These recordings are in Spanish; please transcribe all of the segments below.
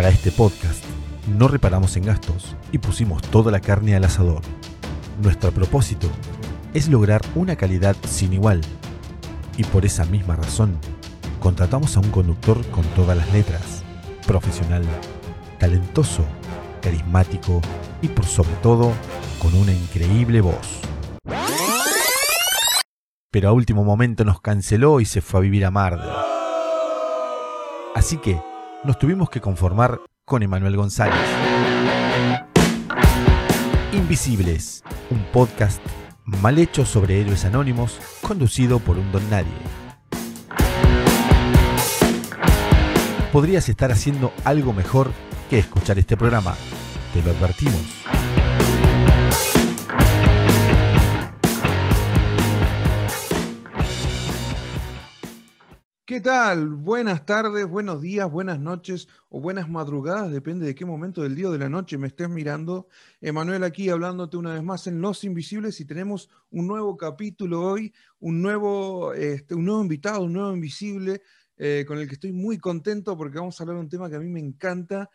Para este podcast no reparamos en gastos y pusimos toda la carne al asador. Nuestro propósito es lograr una calidad sin igual. Y por esa misma razón, contratamos a un conductor con todas las letras, profesional, talentoso, carismático y por sobre todo con una increíble voz. Pero a último momento nos canceló y se fue a vivir a Mar. Así que nos tuvimos que conformar con Emanuel González. Invisibles, un podcast mal hecho sobre héroes anónimos, conducido por un don nadie. Podrías estar haciendo algo mejor que escuchar este programa, te lo advertimos. ¿Qué tal? Buenas tardes, buenos días, buenas noches o buenas madrugadas, depende de qué momento del día o de la noche me estés mirando. Emanuel aquí hablándote una vez más en Los Invisibles y tenemos un nuevo capítulo hoy, un nuevo, este, un nuevo invitado, un nuevo invisible eh, con el que estoy muy contento porque vamos a hablar de un tema que a mí me encanta.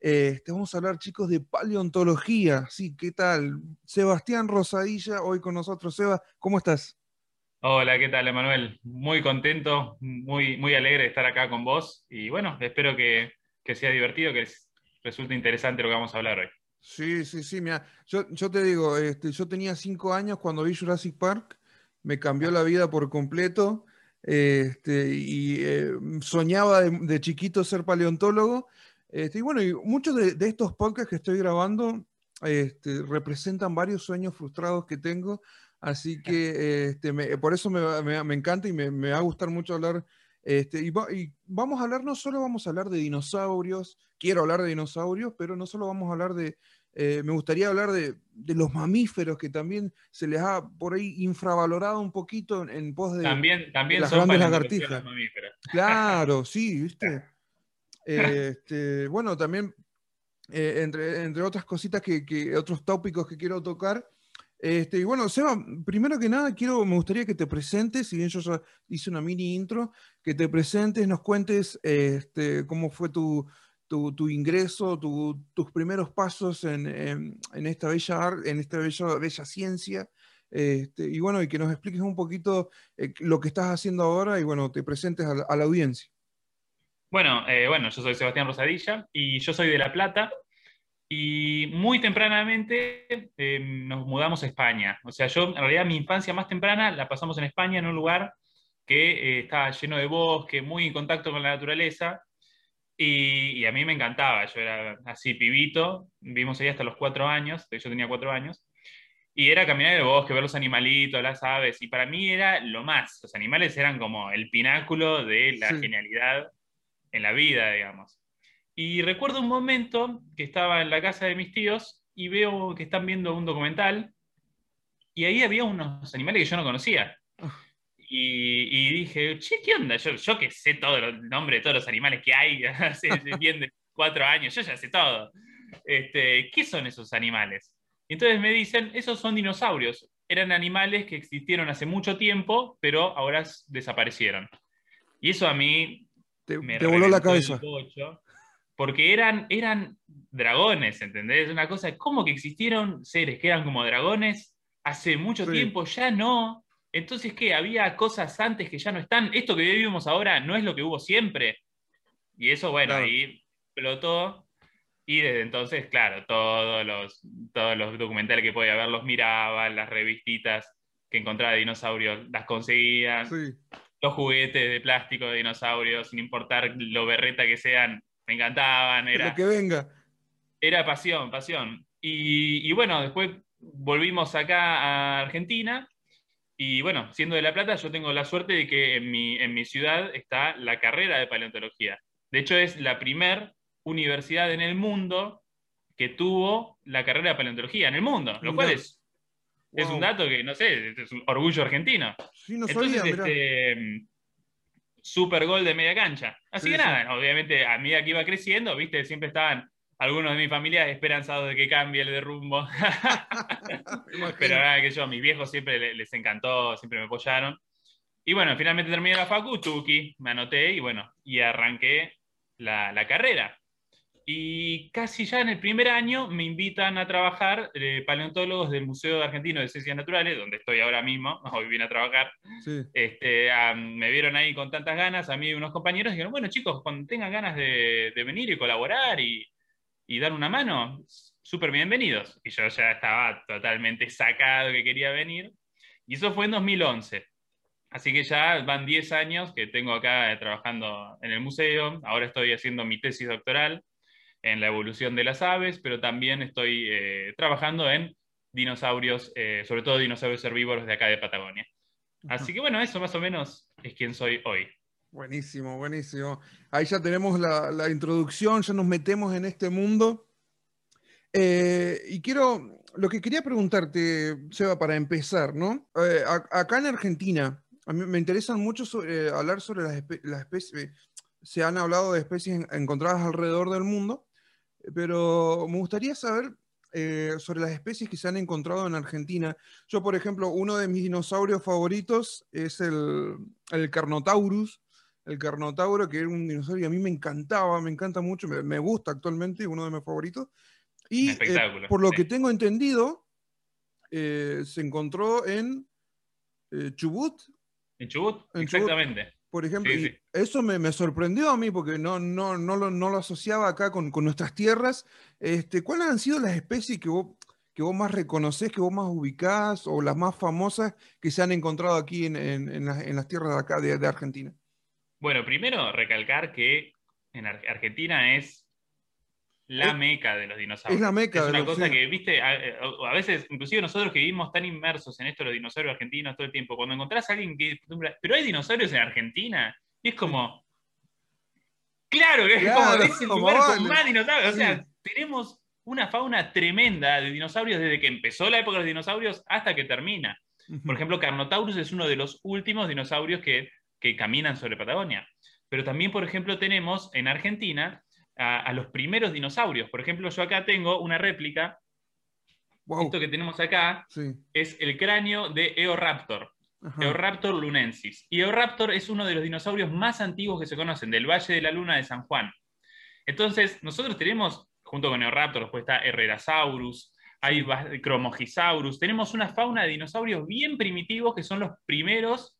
Este, vamos a hablar, chicos, de paleontología. Sí, ¿qué tal? Sebastián Rosadilla, hoy con nosotros. Seba, ¿cómo estás? Hola, ¿qué tal, Emanuel? Muy contento, muy, muy alegre de estar acá con vos y bueno, espero que, sea divertido, que resulte interesante lo que vamos a hablar hoy. Sí, sí, sí, mira, yo, te digo, este, yo tenía cinco años cuando vi Jurassic Park, me cambió la vida por completo este, y eh, soñaba de, chiquito ser paleontólogo. Este, y bueno, muchos de, estos podcasts que estoy grabando representan varios sueños frustrados que tengo Así que este, por eso me, encanta y me, va a gustar mucho hablar. Este, y, vamos a hablar, no solo vamos a hablar de dinosaurios, quiero hablar de dinosaurios, pero no solo vamos a hablar de, eh, me gustaría hablar de, los mamíferos que también se les ha por ahí infravalorado un poquito en, pos de, también, también las son grandes lagartijas. Claro, sí, viste. Este, bueno, también, eh, entre, entre, otras cositas que, que, otros tópicos que quiero tocar, este, y bueno, Seba, primero que nada, quiero, me gustaría que te presentes, si bien yo ya hice una mini intro, que te presentes, nos cuentes este, cómo fue tu, ingreso, tus primeros pasos en, esta bella en esta bella, bella ciencia. Este, y bueno, y que nos expliques un poquito eh, lo que estás haciendo ahora y bueno, te presentes a la, audiencia. Bueno, eh, bueno, yo soy Sebastián Rosadilla y yo soy de La Plata. Y muy tempranamente em, nos mudamos a España. O sea, yo en realidad mi infancia más temprana la pasamos en España, en un lugar que eh, estaba lleno de bosque, muy en contacto con la naturaleza. Y, a mí me encantaba. Yo era así, pibito. Vivimos ahí hasta los cuatro años. Yo tenía cuatro años. Y era caminar en el bosque, ver los animalitos, las aves. Y para mí era lo más. Los animales eran como el pináculo de la genialidad en la vida, digamos. Y recuerdo un momento que estaba en la casa de mis tíos y veo que están viendo un documental y ahí había unos animales que yo no conocía. Ah. Y, dije, che, ¿qué onda? Yo, yo que sé todo el nombre de todos los animales que hay, hace bien de cuatro años, yo ya sé todo. Este, ¿Qué son esos animales? Entonces me dicen, esos son dinosaurios. Eran animales que existieron hace mucho tiempo, pero ahora desaparecieron. Y eso a mí te, me voló la cabeza porque eran, eran dragones, ¿entendés? Una cosa, ¿cómo que existieron seres que eran como dragones hace mucho tiempo? Ya no. Entonces, ¿qué? Había cosas antes que ya no están. Esto que vivimos ahora no es lo que hubo siempre. Y eso, bueno, ahí explotó. Y desde entonces, claro, todos los, todos los documentales que podía ver los miraba, las revistitas que encontraba de dinosaurios las conseguía. Los juguetes de plástico de dinosaurios, sin importar lo berreta que sean, me encantaban. Era, lo que venga. Era pasión, pasión. Y, bueno, después volvimos acá a Argentina. Y bueno, siendo de La Plata, yo tengo la suerte de que en mi, en mi ciudad está la carrera de paleontología. De hecho, es la primer universidad en el mundo que tuvo la carrera de paleontología en el mundo, lo cual es, es un dato que, no sé, es un orgullo argentino. Sí, no Entonces, este, super gol de media cancha. Así que nada, obviamente a medida que iba creciendo, viste, siempre estaban algunos de mis familias esperanzados de que cambie el de rumbo. Pero nada, que yo, a mis viejos siempre les encantó, siempre me apoyaron. Y bueno, finalmente terminé la facu, Tuki, me anoté y bueno, y arranqué la, carrera. Y casi ya en el primer año me invitan a trabajar eh, paleontólogos del Museo Argentino de Ciencias Naturales, donde estoy ahora mismo, hoy vine a trabajar. Sí. Este, ah, me vieron ahí con tantas ganas, a mí y unos compañeros, y dijeron, bueno chicos, cuando tengan ganas de, de venir y colaborar y, y dar una mano, súper bienvenidos. Y yo ya estaba totalmente sacado que quería venir. Y eso fue en 2011. Así que ya van 10 años que tengo acá trabajando en el museo. Ahora estoy haciendo mi tesis doctoral en la evolución de las aves, pero también estoy eh, trabajando en dinosaurios, eh, sobre todo dinosaurios herbívoros de acá de Patagonia. Así que bueno, eso más o menos es quien soy hoy. Buenísimo, buenísimo. Ahí ya tenemos la, la introducción, ya nos metemos en este mundo. Eh, y quiero, lo que quería preguntarte, Seba, para empezar, ¿no? Eh, a- acá en Argentina, a mí me interesan mucho sobre- hablar sobre las, espe- las especies, se han hablado de especies en- encontradas alrededor del mundo, pero me gustaría saber eh, sobre las especies que se han encontrado en Argentina. Yo, por ejemplo, uno de mis dinosaurios favoritos es el, el Carnotaurus. El Carnotauro, que era un dinosaurio que a mí me encantaba, me encanta mucho, me, me gusta actualmente, uno de mis favoritos. Y eh, por lo sí. que tengo entendido, eh, se encontró en Chubut, ¿En Chubut? En Chubut. Por ejemplo. Sí, y sí. Eso me, me sorprendió a mí porque no, no, no, lo, no lo asociaba acá con, con nuestras tierras. Este, ¿Cuáles han sido las especies que vos, que vos más reconocés, que vos más ubicás o las más famosas que se han encontrado aquí en, en- en las, en las tierras de acá de, de Argentina? Bueno, primero recalcar que en Ar- Argentina es la meca de los dinosaurios. es la meca Es de una los- cosa sí. que, viste, a, veces, inclusive nosotros que vivimos tan inmersos en esto de los dinosaurios argentinos todo el tiempo, cuando encontrás a alguien que. Pero hay dinosaurios en Argentina, y es como. Claro, es Claro, como es el como lugar con vale. más dinosaurios. O sea, Sí. tenemos una fauna tremenda de dinosaurios desde que empezó la época de los dinosaurios hasta que termina. Por ejemplo, Carnotaurus es uno de los últimos dinosaurios que, que caminan sobre Patagonia. Pero también, por ejemplo, tenemos en Argentina a, a los primeros dinosaurios. Por ejemplo, yo acá tengo una réplica. Wow, Esto que tenemos acá sí. es el cráneo de Eoraptor, Ajá. Eoraptor lunensis. Y Eoraptor es uno de los dinosaurios más antiguos que se conocen, del Valle de la Luna de San Juan. Entonces, nosotros tenemos, junto con Eoraptor, después está Herrerasaurus, hay Cromogisaurus, tenemos una fauna de dinosaurios bien primitivos que son los primeros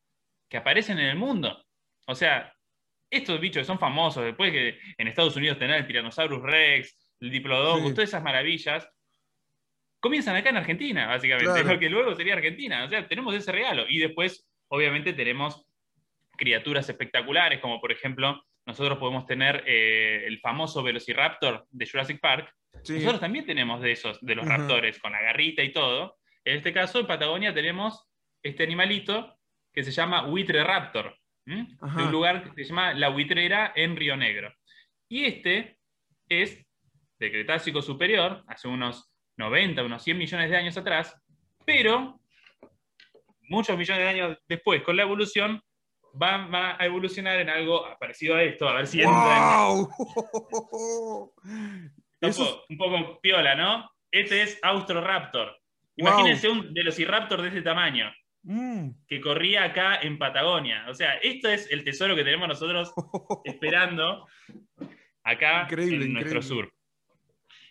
que aparecen en el mundo. O sea, estos bichos que son famosos, después que en Estados Unidos tener el Tyrannosaurus Rex, el Diplodocus, Sí. todas esas maravillas, comienzan acá en Argentina, básicamente, Claro. lo que luego sería Argentina. O sea, tenemos ese regalo. Y después, obviamente, tenemos criaturas espectaculares, como por ejemplo, nosotros podemos tener eh, el famoso Velociraptor de Jurassic Park. Sí. Nosotros también tenemos de esos, de los Ajá. raptores, con la garrita y todo. En este caso, en Patagonia tenemos este animalito que se llama Buitre Raptor, de un lugar que se llama La Buitrera en Río Negro. Y este es del Cretácico Superior, hace unos 90, unos 100 millones de años atrás, pero muchos millones de años después, con la evolución, va, va a evolucionar en algo parecido a esto, a ver si ¡Wow! un Eso poco, un poco piola, ¿no? Este es Austroraptor. Wow. Imagínense un Velociraptor de ese tamaño, Mm. que corría acá en Patagonia. O sea, esto es el tesoro que tenemos nosotros esperando acá Increíble, en nuestro sur.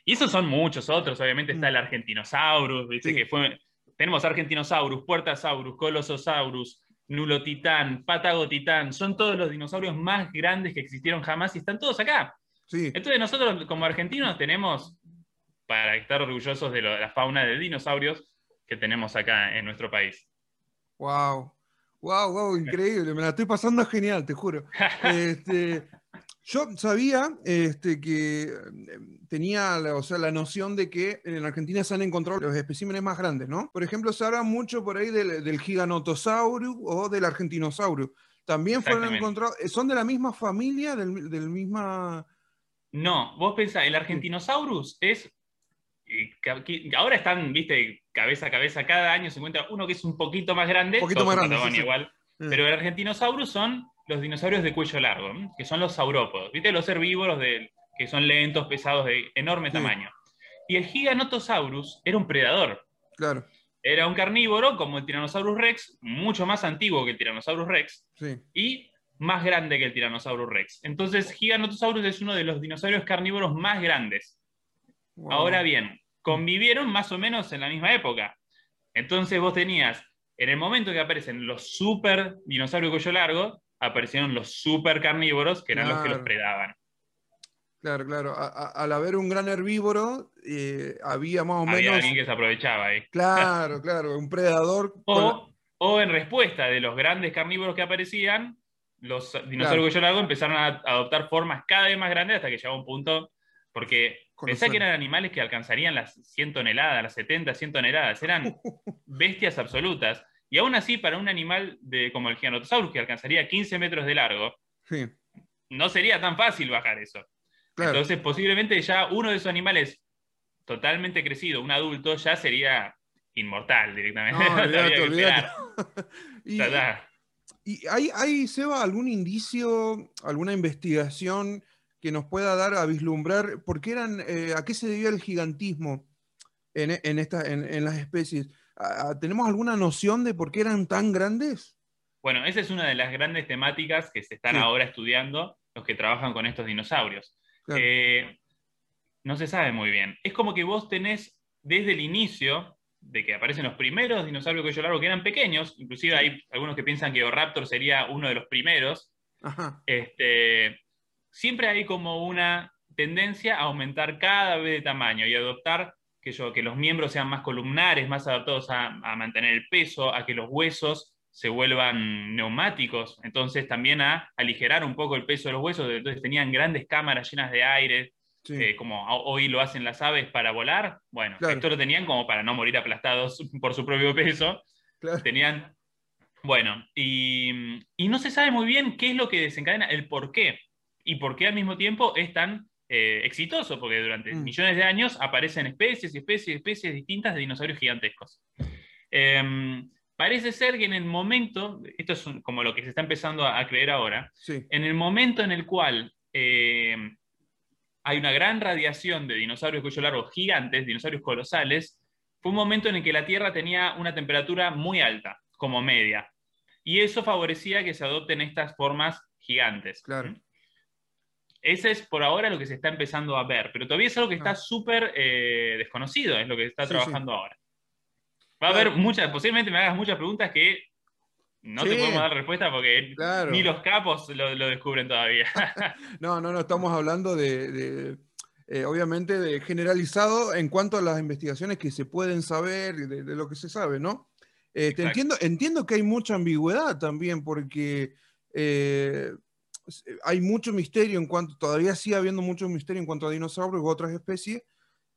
Y esos son muchos otros, obviamente está Mm. el Argentinosaurus, ¿viste? Sí. que fue, tenemos Argentinosaurus, Puertasaurus, Colososaurus, Nulotitán, Patagotitán, son todos los dinosaurios más grandes que existieron jamás y están todos acá. Sí, Entonces nosotros como argentinos tenemos, para estar orgullosos de, lo- de la fauna de dinosaurios que tenemos acá en nuestro país. Wow. Wow, wow, increíble. Me la estoy pasando genial, te juro. Este, yo sabía este, que eh, tenía la, o sea, la noción de que en Argentina se han encontrado los especímenes más grandes, ¿no? Por ejemplo, se habla mucho por ahí del, del Giganotosaurus o del Argentinosaurus. También fueron encontrados, ¿son de la misma familia, del, del misma... No, vos pensás, el Argentinosaurus es. Eh, que- Ahora están, viste, cabeza a cabeza, cada año se encuentra uno que es un poquito más grande, Un poquito más grande, sí, Patagonia sí. igual, Eh, pero el Argentinosaurus son los dinosaurios de cuello largo, ¿m? que son los saurópodos, viste, los herbívoros de- que son lentos, pesados, de enorme Sí. tamaño. Y el Giganotosaurus era un predador, Claro, era un carnívoro como el Tyrannosaurus Rex, mucho más antiguo que el Tyrannosaurus Rex, sí. y más grande que el Tyrannosaurus Rex. Entonces, Giganotosaurus es uno de los dinosaurios carnívoros más grandes. Wow. Ahora bien, convivieron más o menos en la misma época. Entonces vos tenías, en el momento que aparecen los super dinosaurios cuello largo, aparecieron los super carnívoros, que eran los que los predaban. Claro, claro. A- a- al haber un gran herbívoro, eh, había más o Había menos. alguien que se aprovechaba ahí. Claro, claro, un predador. O, o en respuesta de los grandes carnívoros que aparecían, los dinosaurios Claro. cuello largo empezaron a adoptar formas cada vez más grandes hasta que llegaba un punto, porque pensá que eran animales que alcanzarían las 100 toneladas, las 70, 100 toneladas, eran bestias absolutas. Y aún así, para un animal de, como el Giganotosaurus, que alcanzaría 15 metros de largo, Sí, no sería tan fácil bajar eso. claro. Entonces, posiblemente ya uno de esos animales totalmente crecido, un adulto, ya sería inmortal directamente. No. Y, está. y hay, hay, Seba, algún indicio, alguna investigación que nos pueda dar a vislumbrar por qué eran, eh, a qué se debía el gigantismo en, en, esta, en, en las especies? ¿A- a- ¿Tenemos alguna noción de por qué eran tan grandes? Bueno, esa es una de las grandes temáticas que se están Sí. ahora estudiando los que trabajan con estos dinosaurios. Claro. Eh, no se sabe muy bien. Es como que vos tenés desde el inicio de que aparecen los primeros dinosaurios cuello largo que eran pequeños, inclusive hay algunos que piensan que Oraptor sería uno de los primeros, Ajá, este, siempre hay como una tendencia a aumentar cada vez de tamaño y adoptar que, yo, que los miembros sean más columnares, más adaptados a, a mantener el peso, a que los huesos se vuelvan neumáticos, entonces también a aligerar un poco el peso de los huesos, entonces tenían grandes cámaras llenas de aire, sí. eh, como hoy lo hacen las aves para volar, bueno, Claro. esto lo tenían como para no morir aplastados por su propio peso, claro. tenían, bueno, y, y no se sabe muy bien qué es lo que desencadena, el por qué, y por qué al mismo tiempo es tan eh, exitoso, porque durante Mm. millones de años aparecen especies y especies y especies distintas de dinosaurios gigantescos. Em, parece ser que en el momento, esto es un- como lo que se está empezando a, a creer ahora, Sí, en el momento en el cual eh, hay una gran radiación de dinosaurios cuello largo gigantes, dinosaurios colosales, fue un momento en el que la Tierra tenía una temperatura muy alta, como media. Y eso favorecía que se adopten estas formas gigantes. Claro. Ese es por ahora lo que se está empezando a ver, pero todavía es algo que está Ah. súper eh, desconocido, es lo que se está Sí, trabajando ahora. Va a haber muchas, posiblemente me hagas muchas preguntas que no te podemos dar respuesta porque Claro. ni los capos lo, lo descubren todavía. No, no, no, estamos hablando de, de, eh, obviamente, de generalizado en cuanto a las investigaciones que se pueden saber, y de, de lo que se sabe, ¿no? Eh, te Exacto. entiendo, entiendo que hay mucha ambigüedad también, porque eh, hay mucho misterio en cuanto, todavía sigue habiendo mucho misterio en cuanto a dinosaurios u otras especies,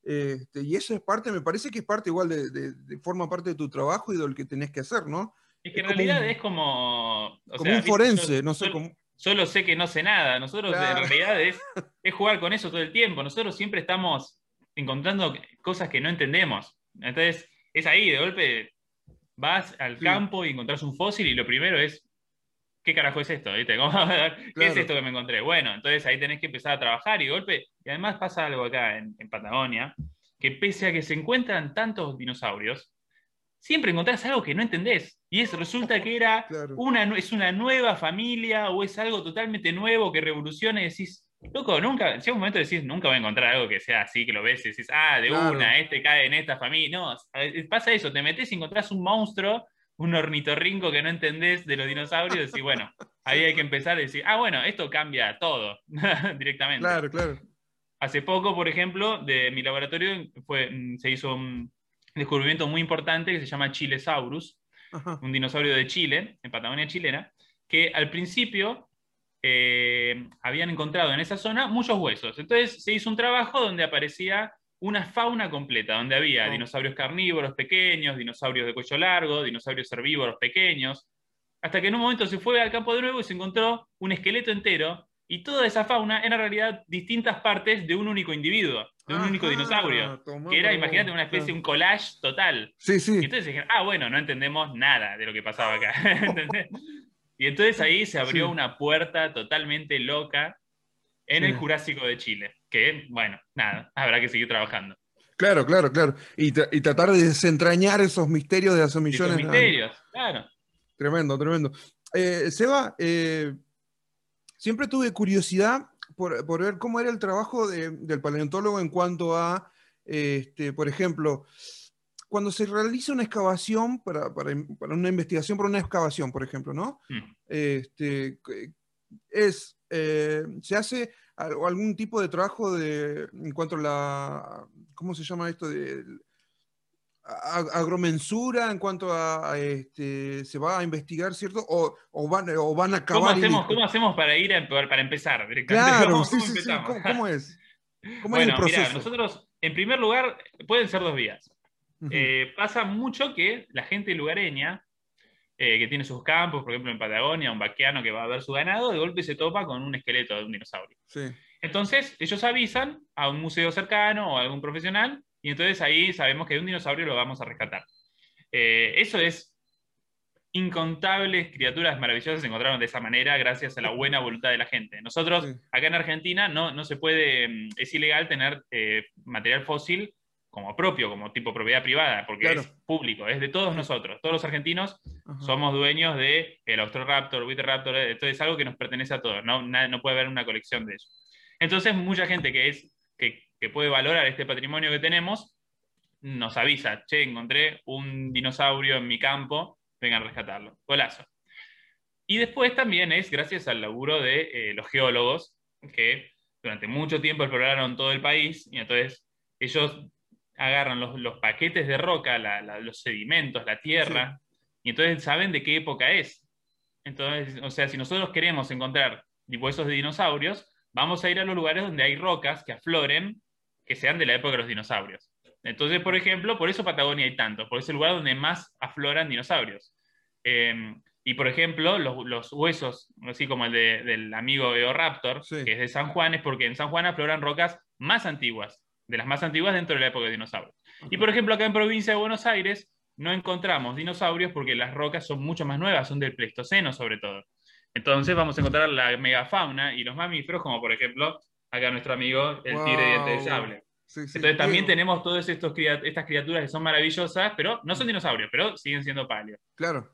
este, y eso es parte, me parece que es parte igual de, de- de- forma parte de tu trabajo y de lo que tenés que hacer, ¿no? Es que en Es como realidad un- es como. o Como sea, un forense, Yo- no sé cómo. Solo sé que no sé nada. Nosotros Claro. en realidad es, es jugar con eso todo el tiempo. Nosotros siempre estamos encontrando cosas que no entendemos. Entonces, es ahí, de golpe vas al Sí. campo y encontrás un fósil y lo primero es. ¿Qué carajo es esto? ¿Viste? ¿Cómo- ¿Qué Claro. es esto que me encontré? Bueno, entonces ahí tenés que empezar a trabajar y golpe. Y además pasa algo acá en, en Patagonia, que pese a que se encuentran tantos dinosaurios, siempre encontrás algo que no entendés. Y es, resulta que era Claro. una, es una nueva familia o es algo totalmente nuevo que revoluciona y decís, loco, nunca, llega un momento de decís, nunca voy a encontrar algo que sea así, que lo ves y decís, ah, de Claro. una, este cae en esta familia. No, pasa eso, te metes y encontrás un monstruo, un ornitorrinco que no entendés de los dinosaurios y decís, bueno, ahí hay que empezar a decir, ah, bueno, esto cambia todo directamente. Claro, claro. Hace poco, por ejemplo, de mi laboratorio fue, mm, se hizo un descubrimiento muy importante que se llama Chilesaurus, Ajá. un dinosaurio de Chile, en Patagonia chilena, que al principio eh, habían encontrado en esa zona muchos huesos. Entonces se hizo un trabajo donde aparecía una fauna completa, donde había Oh. dinosaurios carnívoros pequeños, dinosaurios de cuello largo, dinosaurios herbívoros pequeños, hasta que en un momento se fue al campo de nuevo y se encontró un esqueleto entero, y toda esa fauna era en realidad distintas partes de un único individuo, de un único dinosaurio, que era, imagínate, una especie, un collage total. Sí, Y sí. entonces dijeron, ah, bueno, no entendemos nada de lo que pasaba acá. y entonces ahí se abrió Sí. una puerta totalmente loca en el Jurásico de Chile. Que, bueno, nada, habrá que seguir trabajando. Claro, claro, claro. Y, tra- y tratar de desentrañar esos misterios de hace millones de años. misterios, claro. Tremendo, tremendo. Eh, Seba, eh, siempre tuve curiosidad por, por ver cómo era el trabajo de- del paleontólogo en cuanto a, este, por ejemplo, cuando se realiza una excavación para, para- para una investigación por una excavación, por ejemplo, ¿no? Mm. Este, es, eh, se hace al- algún tipo de trabajo de, en cuanto a la, ¿cómo se llama esto? De, agromensura en cuanto a, a, este, se va a investigar, ¿cierto? O, o van, o van a ¿Cómo acabar. y hacemos. ¿Cómo hacemos para ir a- para empezar? Claro, ¿Cómo- sí, cómo sí, sí. empezamos? ¿Cómo, cómo es? ¿Cómo es el Bueno, proceso? nosotros, en primer lugar, pueden ser dos vías. Eh, pasa mucho que la gente lugareña, eh, que tiene sus campos, por ejemplo en Patagonia, un vaqueano que va a ver su ganado, de golpe se topa con un esqueleto de un dinosaurio. Sí, Entonces, ellos avisan a un museo cercano o a algún profesional, y entonces ahí sabemos que de un dinosaurio lo vamos a rescatar. Eh, eso es. Incontables criaturas maravillosas se encontraron de esa manera gracias a la buena voluntad de la gente. Nosotros, Sí. acá en Argentina, no, no se puede, mm, es ilegal tener eh, material fósil como propio, como tipo propiedad privada, porque Claro. es público, es de todos nosotros. Todos los argentinos ajá. somos dueños de el Austroraptor, Witteraptor, esto es algo que nos pertenece a todos, no, puede haber una colección de ellos. Entonces, mucha gente que, es, que, que puede valorar este patrimonio que tenemos, nos avisa, che, encontré un dinosaurio en mi campo, vengan a rescatarlo. Golazo. Y después también es gracias al laburo de eh, los geólogos, que durante mucho tiempo exploraron todo el país, y entonces ellos agarran los, los paquetes de roca, la- la- los sedimentos, la tierra, y entonces saben de qué época es. Entonces, o sea, si nosotros queremos encontrar huesos de dinosaurios, vamos a ir a los lugares donde hay rocas que afloren, que sean de la época de los dinosaurios. Entonces, por ejemplo, por eso Patagonia hay tantos, porque es el lugar donde más afloran dinosaurios. Eh, y por ejemplo, los, los huesos, así como el de- del amigo Eoraptor, Sí. que es de San Juan, es porque en San Juan afloran rocas más antiguas, de las más antiguas dentro de la época de dinosaurios. Y por ejemplo, acá en provincia de Buenos Aires no encontramos dinosaurios porque las rocas son mucho más nuevas, son del Pleistoceno sobre todo. Entonces vamos a encontrar la megafauna y los mamíferos, como por ejemplo acá nuestro amigo el tigre de diente de Wow. sable. Sí, sí, Entonces también tenemos todas estos, estas criaturas que son maravillosas, pero no son dinosaurios, pero siguen siendo paleos. Claro.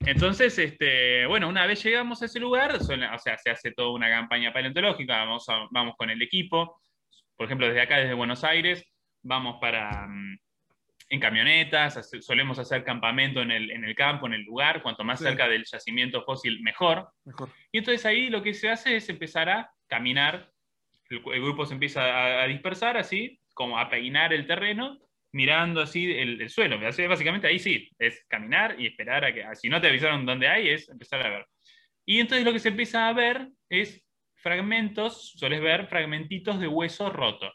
Entonces, este, bueno, una vez llegamos a ese lugar, suele- o sea, se hace toda una campaña paleontológica, vamos, a- vamos con el equipo, por ejemplo, desde acá, desde Buenos Aires, vamos para, mm, en camionetas, solemos hacer campamento en el, en el campo, en el lugar, cuanto más Sí. cerca del yacimiento fósil, mejor. Mejor. Y entonces ahí lo que se hace es empezar a caminar, el, el grupo se empieza a, a dispersar así, como a peinar el terreno, mirando así el, el suelo. Así, básicamente ahí sí, es caminar y esperar a que, si no te avisaron dónde hay, es empezar a ver. Y entonces lo que se empieza a ver es fragmentos, sueles ver fragmentitos de hueso roto,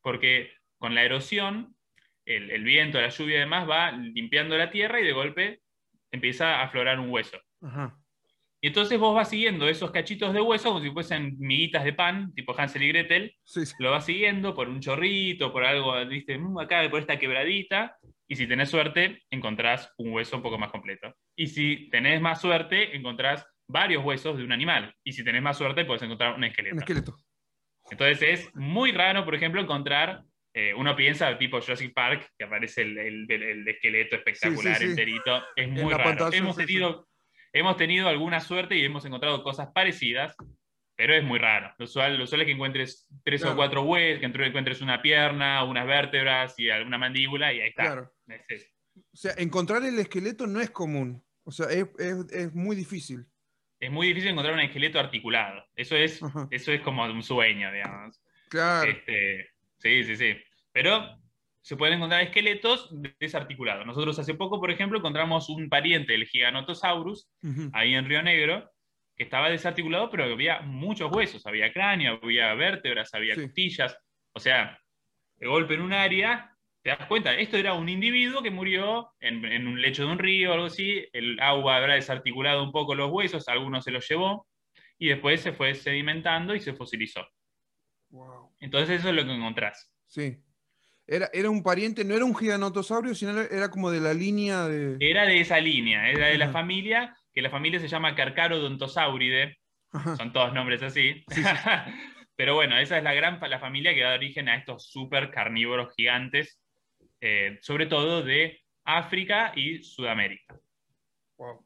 porque con la erosión, el, el viento, la lluvia y demás va limpiando la tierra y de golpe empieza a aflorar un hueso. Ajá. Y entonces vos vas siguiendo esos cachitos de hueso como si fuesen miguitas de pan, tipo Hansel y Gretel, Sí, sí. lo vas siguiendo por un chorrito, por algo, viste, "Mm, acá por esta quebradita, y si tenés suerte, encontrás un hueso un poco más completo. Y si tenés más suerte, encontrás varios huesos de un animal. Y si tenés más suerte, puedes encontrar un esqueleto. Un esqueleto. Entonces es muy raro, por ejemplo, encontrar, eh, uno piensa tipo Jurassic Park, que aparece el, el- el- el esqueleto espectacular, Sí, sí, sí. enterito, es muy raro. pantalla, hemos, tenido, hemos tenido alguna suerte y hemos encontrado cosas parecidas, pero es muy raro. Lo usual, lo usual es que encuentres tres Claro. o cuatro huesos, que entre- encuentres una pierna, unas vértebras y alguna mandíbula, y ahí está. Claro. Es. O sea, encontrar el esqueleto no es común. O sea, es, es- es muy difícil. Es muy difícil encontrar un esqueleto articulado. Eso es, Ajá. eso es como un sueño, digamos. Claro. Este, sí, sí, sí. Pero se pueden encontrar esqueletos desarticulados. Nosotros hace poco, por ejemplo, encontramos un pariente del Giganotosaurus, ahí en Río Negro, que estaba desarticulado, pero había muchos huesos. Había cráneo, había vértebras, había Sí. costillas. O sea, de golpe en un área, te das cuenta, esto era un individuo que murió en, en un lecho de un río o algo así, el agua habrá desarticulado un poco los huesos, algunos se los llevó, y después se fue sedimentando y se fosilizó. Wow. Entonces eso es lo que encontrás. Sí. Era, era un pariente, no era un giganotosaurio, sino era, como de la línea de. Era de esa línea, era de la Ajá. familia, que la familia se llama Carcharodontosauride, Ajá. son todos nombres así. Pero bueno, esa es la gran la familia que da origen a estos super carnívoros gigantes, eh, sobre todo de África y Sudamérica. Wow.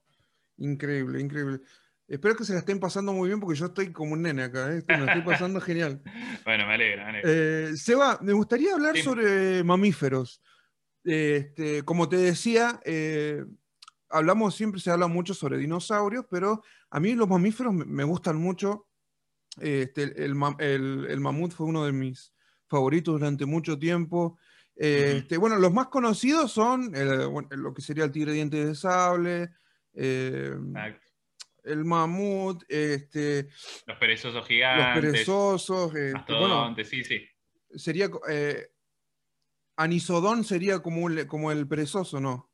Increíble, increíble. Espero que se la estén pasando muy bien porque yo estoy como un nene acá, ¿eh? Me estoy pasando genial. Bueno, me alegra, me alegra. Eh, Seba, me gustaría hablar Sí. sobre mamíferos. Este, como te decía, eh, hablamos siempre, se habla mucho sobre dinosaurios, pero a mí los mamíferos me, gustan mucho. Este, el, el ma- el- el mamut fue uno de mis favoritos durante mucho tiempo. Este, Bueno, los más conocidos son el- bueno, lo que sería el tigre de dientes de sable, eh, Exacto. el mamut, este, Los perezosos los gigantes. perezosos. este, bueno, sí, sí. sería eh, Anisodón sería como, el- como el perezoso, ¿no?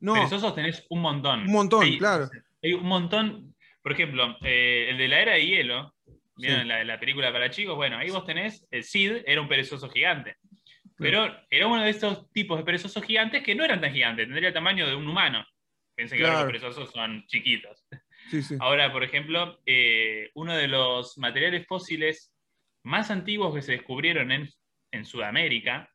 No, Perezosos tenés un montón. un montón, Hay- claro. Hay un montón. Por ejemplo, eh, el de la era de hielo, ¿vieron Sí. la, la película para chicos? Bueno, ahí vos tenés, el Cid era un perezoso gigante. Pero era uno de estos tipos de perezosos gigantes que no eran tan gigantes, tendría el tamaño de un humano. Pensé que ahora los perezosos son chiquitos. Sí, sí. Ahora, por ejemplo, eh, uno de los materiales fósiles más antiguos que se descubrieron en, en Sudamérica,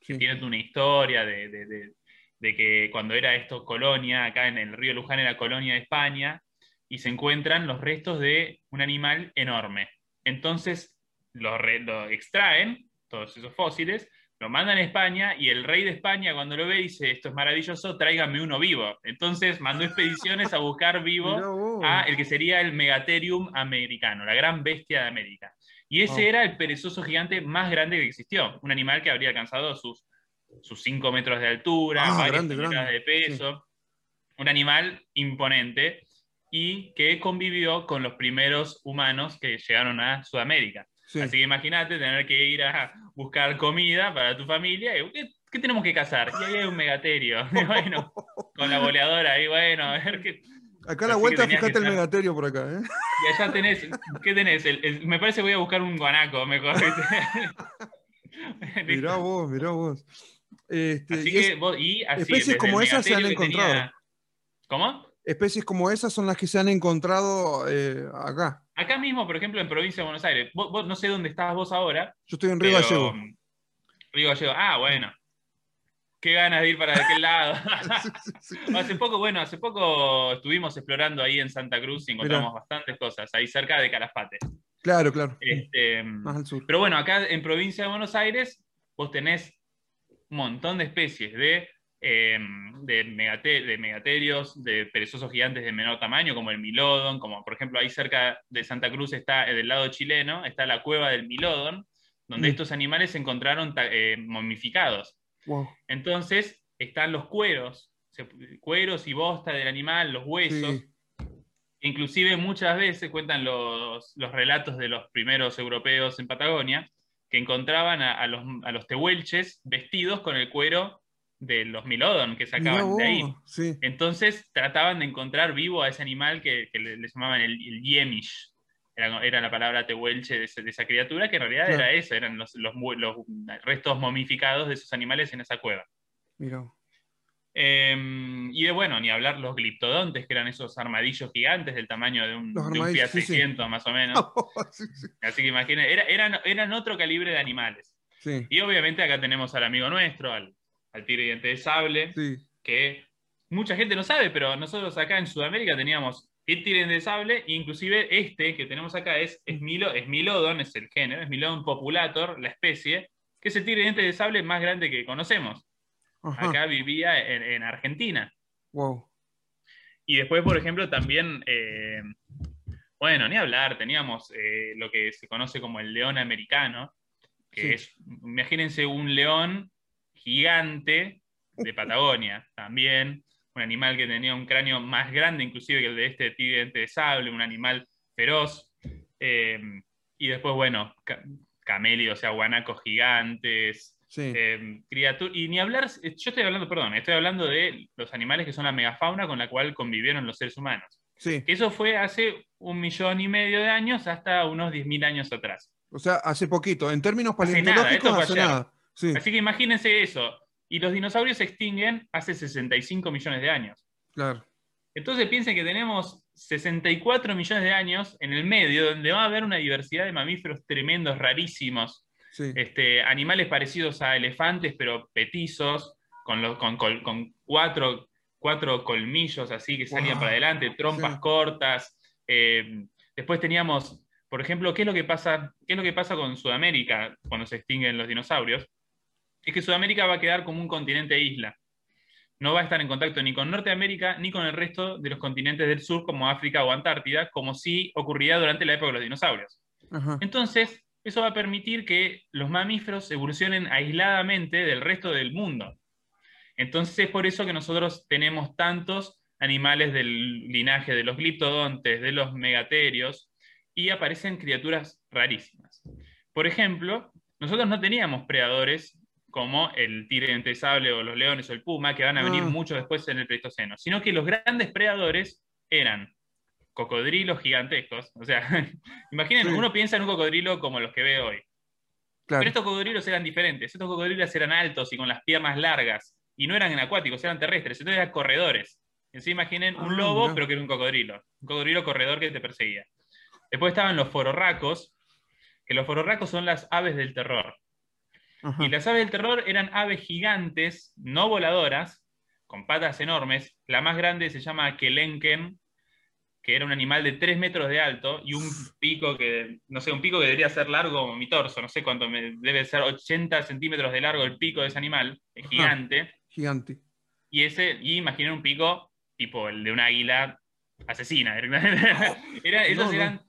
sí. tiene toda una historia de, de- de- de que cuando era esto colonia, acá en el río Luján era colonia de España, y se encuentran los restos de un animal enorme. Entonces lo, re- lo extraen, todos esos fósiles, lo mandan a España y el rey de España cuando lo ve dice, esto es maravilloso, tráigame uno vivo. Entonces mandó expediciones a buscar vivo vos. a el que sería el Megatherium americano, la gran bestia de América. Y ese Wow. era el perezoso gigante más grande que existió, un animal que habría alcanzado sus, sus 5 metros de altura, Ah, varias grande, de peso, un animal imponente y que convivió con los primeros humanos que llegaron a Sudamérica. Sí. Así que imagínate tener que ir a buscar comida para tu familia. y, ¿Qué, qué tenemos que cazar? Y ahí hay un megaterio. Y bueno, con la boleadora ahí, bueno, a ver qué, Acá a la así vuelta, fíjate el megaterio por acá, ¿eh? y allá tenés, ¿qué tenés? El- el- me parece que voy a buscar un guanaco mejor. Mirá vos, mirá vos. Este, Así y es- que vos, y así, especies como esas se han encontrado. tenía- ¿Cómo? especies como esas son las que se han encontrado eh, acá. Acá mismo, por ejemplo, en provincia de Buenos Aires. Vos, vos- no sé dónde estás vos ahora. Yo estoy en Río pero- Gallego. Río Gallego. Ah, bueno. Qué ganas de ir para aquel lado. Sí, sí, sí. Hace poco, bueno, hace poco estuvimos explorando ahí en Santa Cruz y encontramos bastantes cosas, ahí cerca de Calafate. Claro, claro. Este, Más al sur. pero bueno, acá en provincia de Buenos Aires, vos tenés un montón de especies de, eh, de, megate- de megaterios, de perezosos gigantes de menor tamaño, como el milodon, como por ejemplo ahí cerca de Santa Cruz está, eh, del lado chileno, está la cueva del milodon, donde Mm. estos animales se encontraron eh, momificados. Wow. Entonces están los cueros, cueros y bosta del animal, los huesos. Sí. Inclusive muchas veces cuentan los, los relatos de los primeros europeos en Patagonia que encontraban a, a los, a los tehuelches vestidos con el cuero de los milodon que sacaban de ahí. Sí. Entonces trataban de encontrar vivo a ese animal que, que le, le llamaban el, el yemish. Era, era la palabra tehuelche de, ese- de esa criatura, que en realidad Claro. era eso, eran los, los restos momificados de esos animales en esa cueva. Mirá. Eh, y de bueno, ni hablar los gliptodontes, que eran esos armadillos gigantes del tamaño de un, de un Fiat sí, sí. 600 más o menos. Sí. Así que imaginen, era- eran, eran otro calibre de animales. Y obviamente acá tenemos al amigo nuestro, al, al tigre diente de sable, sí. que mucha gente no sabe, pero nosotros acá en Sudamérica teníamos el tigre de sable, e inclusive este que tenemos acá es, es, Milo, es Milodon, es el género, es Milodon populator, la especie, que es el tigre diente de sable más grande que conocemos. Ajá. Acá vivía en- en Argentina. Wow. Y después, por ejemplo, también, eh, bueno, ni hablar, teníamos eh, lo que se conoce como el león americano, que Sí. es, imagínense un león gigante de Patagonia, también, un animal que tenía un cráneo más grande inclusive que el de este tigre de sable, un animal feroz. eh, y después, bueno, ca- camélidos, o sea, guanacos gigantes, Sí. eh, criatur- y ni hablar, eh, yo estoy hablando, perdón, estoy hablando de los animales que son la megafauna con la cual convivieron los seres humanos. sí. Eso fue hace un millón y medio de años hasta unos 10.000 años atrás. O sea, hace poquito. En términos Hace nada, paleontológicos, hace nada. Sí, Así que imagínense eso. Y los dinosaurios se extinguen hace 65 millones de años. claro. Entonces piensen que tenemos 64 millones de años en el medio, donde va a haber una diversidad de mamíferos tremendos, rarísimos, Sí. este, animales parecidos a elefantes, pero petizos, con, los, con, con cuatro, cuatro colmillos así que salían Wow, para adelante, trompas sí. cortas, Eh, después teníamos, por ejemplo, ¿qué es, lo que pasa, ¿qué es lo que pasa con Sudamérica cuando se extinguen los dinosaurios? Es que Sudamérica va a quedar como un continente isla. No va a estar en contacto ni con Norteamérica ni con el resto de los continentes del sur, como África o Antártida, como sí ocurría durante la época de los dinosaurios. Entonces, eso va a permitir que los mamíferos evolucionen aisladamente del resto del mundo. Entonces es por eso que nosotros tenemos tantos animales del linaje de los gliptodontes, de los megaterios, y aparecen criaturas rarísimas. Por ejemplo, nosotros no teníamos predadores como el tigre sable o los leones o el puma, que van a venir ah. mucho después en el Pleistoceno, sino que los grandes predadores eran cocodrilos gigantescos. O sea, imaginen, uno piensa en un cocodrilo como los que ve hoy. Pero estos cocodrilos eran diferentes. Estos cocodrilos eran altos y con las piernas largas. Y no eran acuáticos, eran terrestres. Entonces eran corredores. Así imaginen un ah, lobo, pero que era un cocodrilo. Un cocodrilo corredor que te perseguía. Después estaban los fororracos, que los fororracos son las aves del terror. Y las aves del terror eran aves gigantes, no voladoras, con patas enormes. La más grande se llama Kelenken, que era un animal de 3 metros de alto y un pico que, no sé, un pico que debería ser largo como mi torso, no sé cuánto, me, debe ser 80 centímetros de largo el pico de ese animal, es gigante. gigante. Y ese, y imaginen un pico tipo el de un águila asesina. Era, esos eran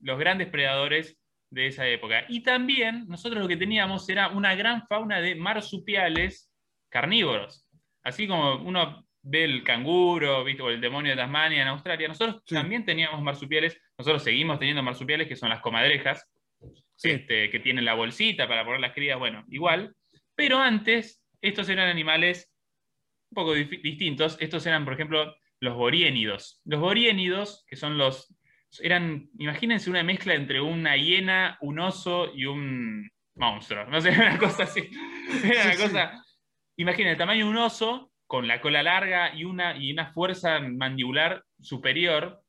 los grandes predadores de esa época. Y también nosotros lo que teníamos era una gran fauna de marsupiales carnívoros. Así como uno ve el canguro, ¿viste? o el demonio de Tasmania en Australia, nosotros también teníamos marsupiales, nosotros seguimos teniendo marsupiales que son las comadrejas, este, que tienen la bolsita para poner las crías, bueno, igual, pero antes estos eran animales un poco distintos, estos eran, por ejemplo, los boriénidos. Los boriénidos, que son los, eran, imagínense una mezcla entre una hiena, un oso y un monstruo, no sé, una cosa así, era una cosa, imaginen el tamaño de un oso, con la cola larga y una, y una fuerza mandibular superior.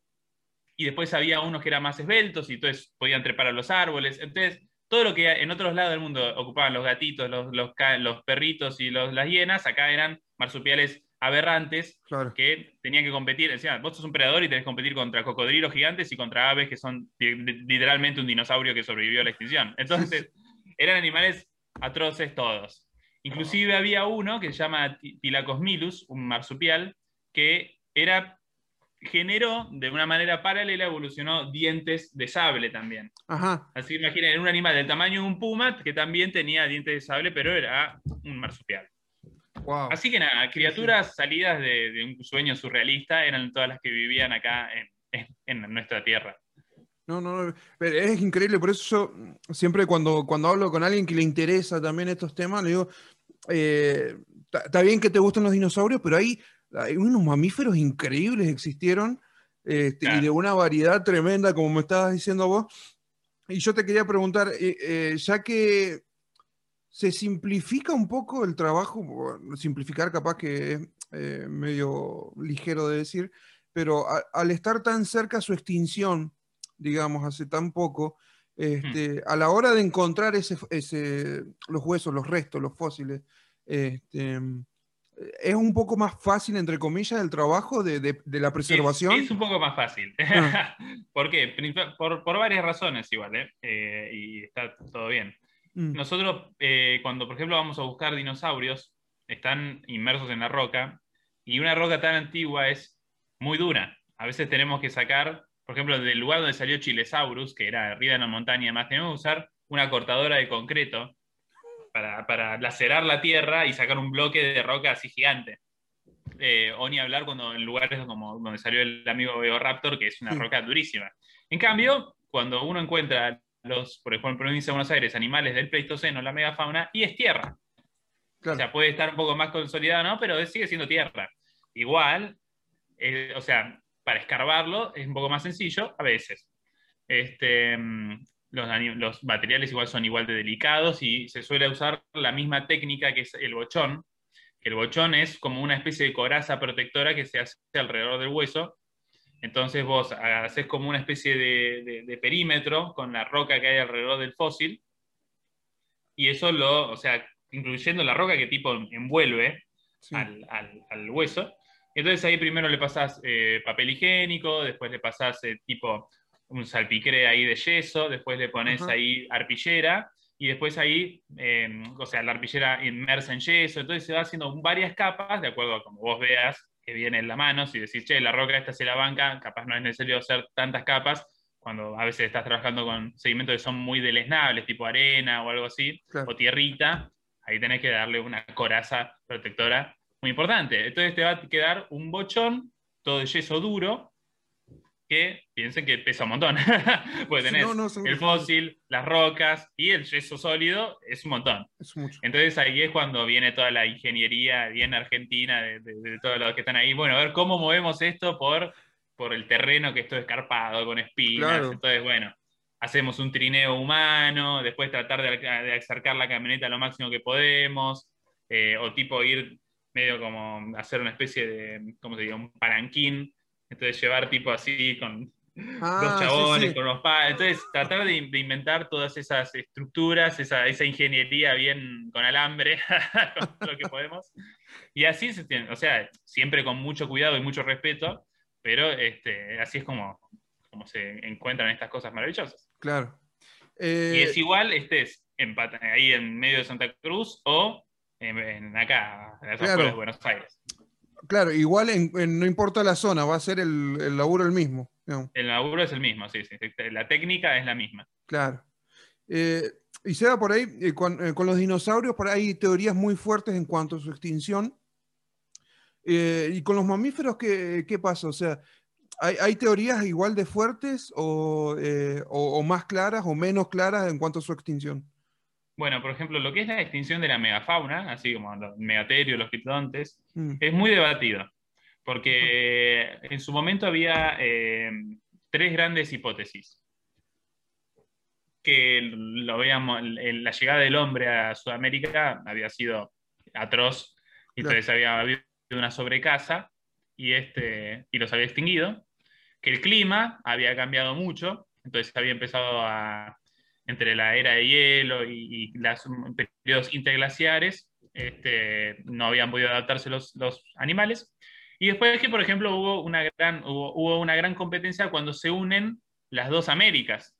Y después había unos que eran más esbeltos y entonces podían trepar a los árboles. Entonces, todo lo que en otros lados del mundo ocupaban los gatitos, los, los, perritos y los, las hienas, acá eran marsupiales aberrantes que tenían que competir. Decían, vos sos un predador y tenés que competir contra cocodrilos gigantes y contra aves que son literalmente un dinosaurio que sobrevivió a la extinción. Entonces, eran animales atroces todos. Inclusive había uno que se llama Tilacosmilus, un marsupial, que era, generó de una manera paralela, evolucionó dientes de sable también. Así que imaginen, era un animal del tamaño de un puma que también tenía dientes de sable, pero era un marsupial. Así que nada, criaturas salidas de, un sueño surrealista eran todas las que vivían acá en nuestra tierra. No, no, pero es increíble, por eso yo siempre cuando, cuando hablo con alguien que le interesa también estos temas, le digo, está eh, bien que te gusten los dinosaurios, pero hay, hay unos mamíferos increíbles existieron este, y de una variedad tremenda, como me estabas diciendo vos. Y yo te quería preguntar, eh, eh, ya que se simplifica un poco el trabajo, simplificar capaz que es medio ligero de decir, pero al estar tan cerca su extinción, digamos, hace tan poco, este, a la hora de encontrar ese, los huesos, los restos, los fósiles, este, es un poco más fácil, entre comillas, el trabajo de, la preservación. Es, un poco más fácil. Ah. ¿Por qué? Por, varias razones igual, ¿eh? Eh, y está todo bien. Mm. Nosotros, eh, cuando por ejemplo vamos a buscar dinosaurios, están inmersos en la roca, y una roca tan antigua es muy dura. A veces tenemos que sacar por ejemplo, del lugar donde salió Chilesaurus, que era arriba de una montaña, más tenemos que usar una cortadora de concreto para, lacerar la tierra y sacar un bloque de roca así gigante. Eh, o ni hablar cuando en lugares como donde salió el amigo Raptor, que es una roca durísima. En cambio, cuando uno encuentra los, por ejemplo, en provincia de Buenos Aires, animales del Pleistoceno, la megafauna, y es tierra. O sea, puede estar un poco más consolidado, ¿no? Pero sigue siendo tierra. Igual, eh, o sea, para escarbarlo es un poco más sencillo a veces. Este, mm, los, materiales igual son igual de delicados y se suele usar la misma técnica que es el bochón, el bochón es como una especie de coraza protectora que se hace alrededor del hueso. Entonces vos haces como una especie de, perímetro con la roca que hay alrededor del fósil y eso lo, o sea, incluyendo la roca que tipo envuelve al, al, hueso, Entonces ahí primero le pasás eh, papel higiénico, después le pasás eh, tipo un salpicre ahí de yeso, después le pones Ajá. ahí arpillera y después ahí, eh, o sea, la arpillera inmersa en yeso. Entonces se va haciendo varias capas, de acuerdo a como vos veas que viene en la mano. Si decís, che, la roca esta se la banca, capaz no es necesario hacer tantas capas cuando a veces estás trabajando con sedimentos que son muy deleznables, tipo arena o algo así, Claro. o tierrita, ahí tenés que darle una coraza protectora muy importante. Entonces te va a quedar un bochón, todo de yeso duro, que piensen que pesa un montón. Porque tenés no, el fósil, las rocas y el yeso sólido, es un montón. Es mucho. Entonces ahí es cuando viene toda la ingeniería bien argentina de, de- de todos los que están ahí. Bueno, a ver cómo movemos esto por, por el terreno que esto es escarpado, con espinas. Claro. Entonces, bueno, hacemos un trineo humano, después tratar de, de acercar la camioneta lo máximo que podemos, eh, o tipo ir medio como hacer una especie de, ¿cómo se diría? Un palanquín. Entonces llevar tipo así con, Ah, dos sí, chabones sí. con unos palos. Entonces, tratar de, de inventar todas esas estructuras, esa, esa ingeniería bien con alambre, con lo que podemos. Y así se tiene, o sea, siempre con mucho cuidado y mucho respeto, pero este, así es como, como se encuentran estas cosas maravillosas. Claro. y Eh, es igual, estés en, ahí en medio de Santa Cruz o en, en acá, en las Claro. de Buenos Aires. Claro, igual en- en- no importa la zona, va a ser el, el laburo el mismo. El laburo es el mismo, sí, sí. La técnica es la misma. Claro. Eh, y se va por ahí, eh, con, eh, con los dinosaurios, por ahí hay teorías muy fuertes en cuanto a su extinción. Y con los mamíferos, ¿qué, qué pasa? O sea, ¿hay, hay teorías igual de fuertes o, o- o más claras o menos claras en cuanto a su extinción? Bueno, por ejemplo, lo que es la extinción de la megafauna, así como los megaterios, los criptodontes, Mm, es muy debatido, porque en su momento había eh, tres grandes hipótesis. Que lo veíamos, el- la llegada del hombre a Sudamérica había sido atroz, y Claro. entonces había habido una sobrecasa y, este, y los había extinguido, que el clima había cambiado mucho, entonces había empezado a, entre la era de hielo y, y los periodos interglaciares, este, no habían podido adaptarse los, los animales. Y después es que, por ejemplo, hubo una, gran, hubo, hubo una gran competencia cuando se unen las dos Américas,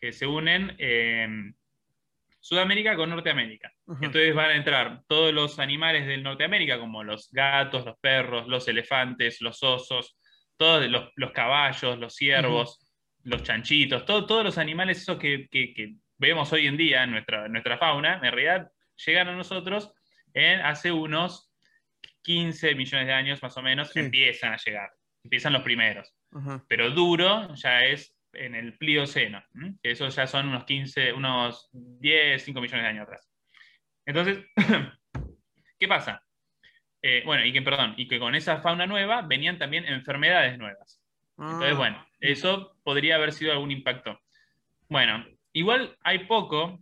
que se unen eh, Sudamérica con Norteamérica. ajá. Entonces van a entrar todos los animales del Norteamérica, como los gatos, los perros, los elefantes, los osos, todos los, los caballos, los ciervos, los chanchitos, todo- todos los animales esos que, que- que vemos hoy en día en nuestra, nuestra fauna, en realidad llegan a nosotros en hace unos 15 millones de años más o menos, Sí. empiezan a llegar, empiezan los primeros ajá. pero duro ya es en el Plioceno, que eso ya son unos 15, unos 10, 5 millones de años atrás. Entonces, ¿qué pasa? Eh, bueno, y que, perdón, y que con esa fauna nueva venían también enfermedades nuevas. Entonces, Ah, bueno, eso podría haber sido algún impacto. Bueno, igual hay poco,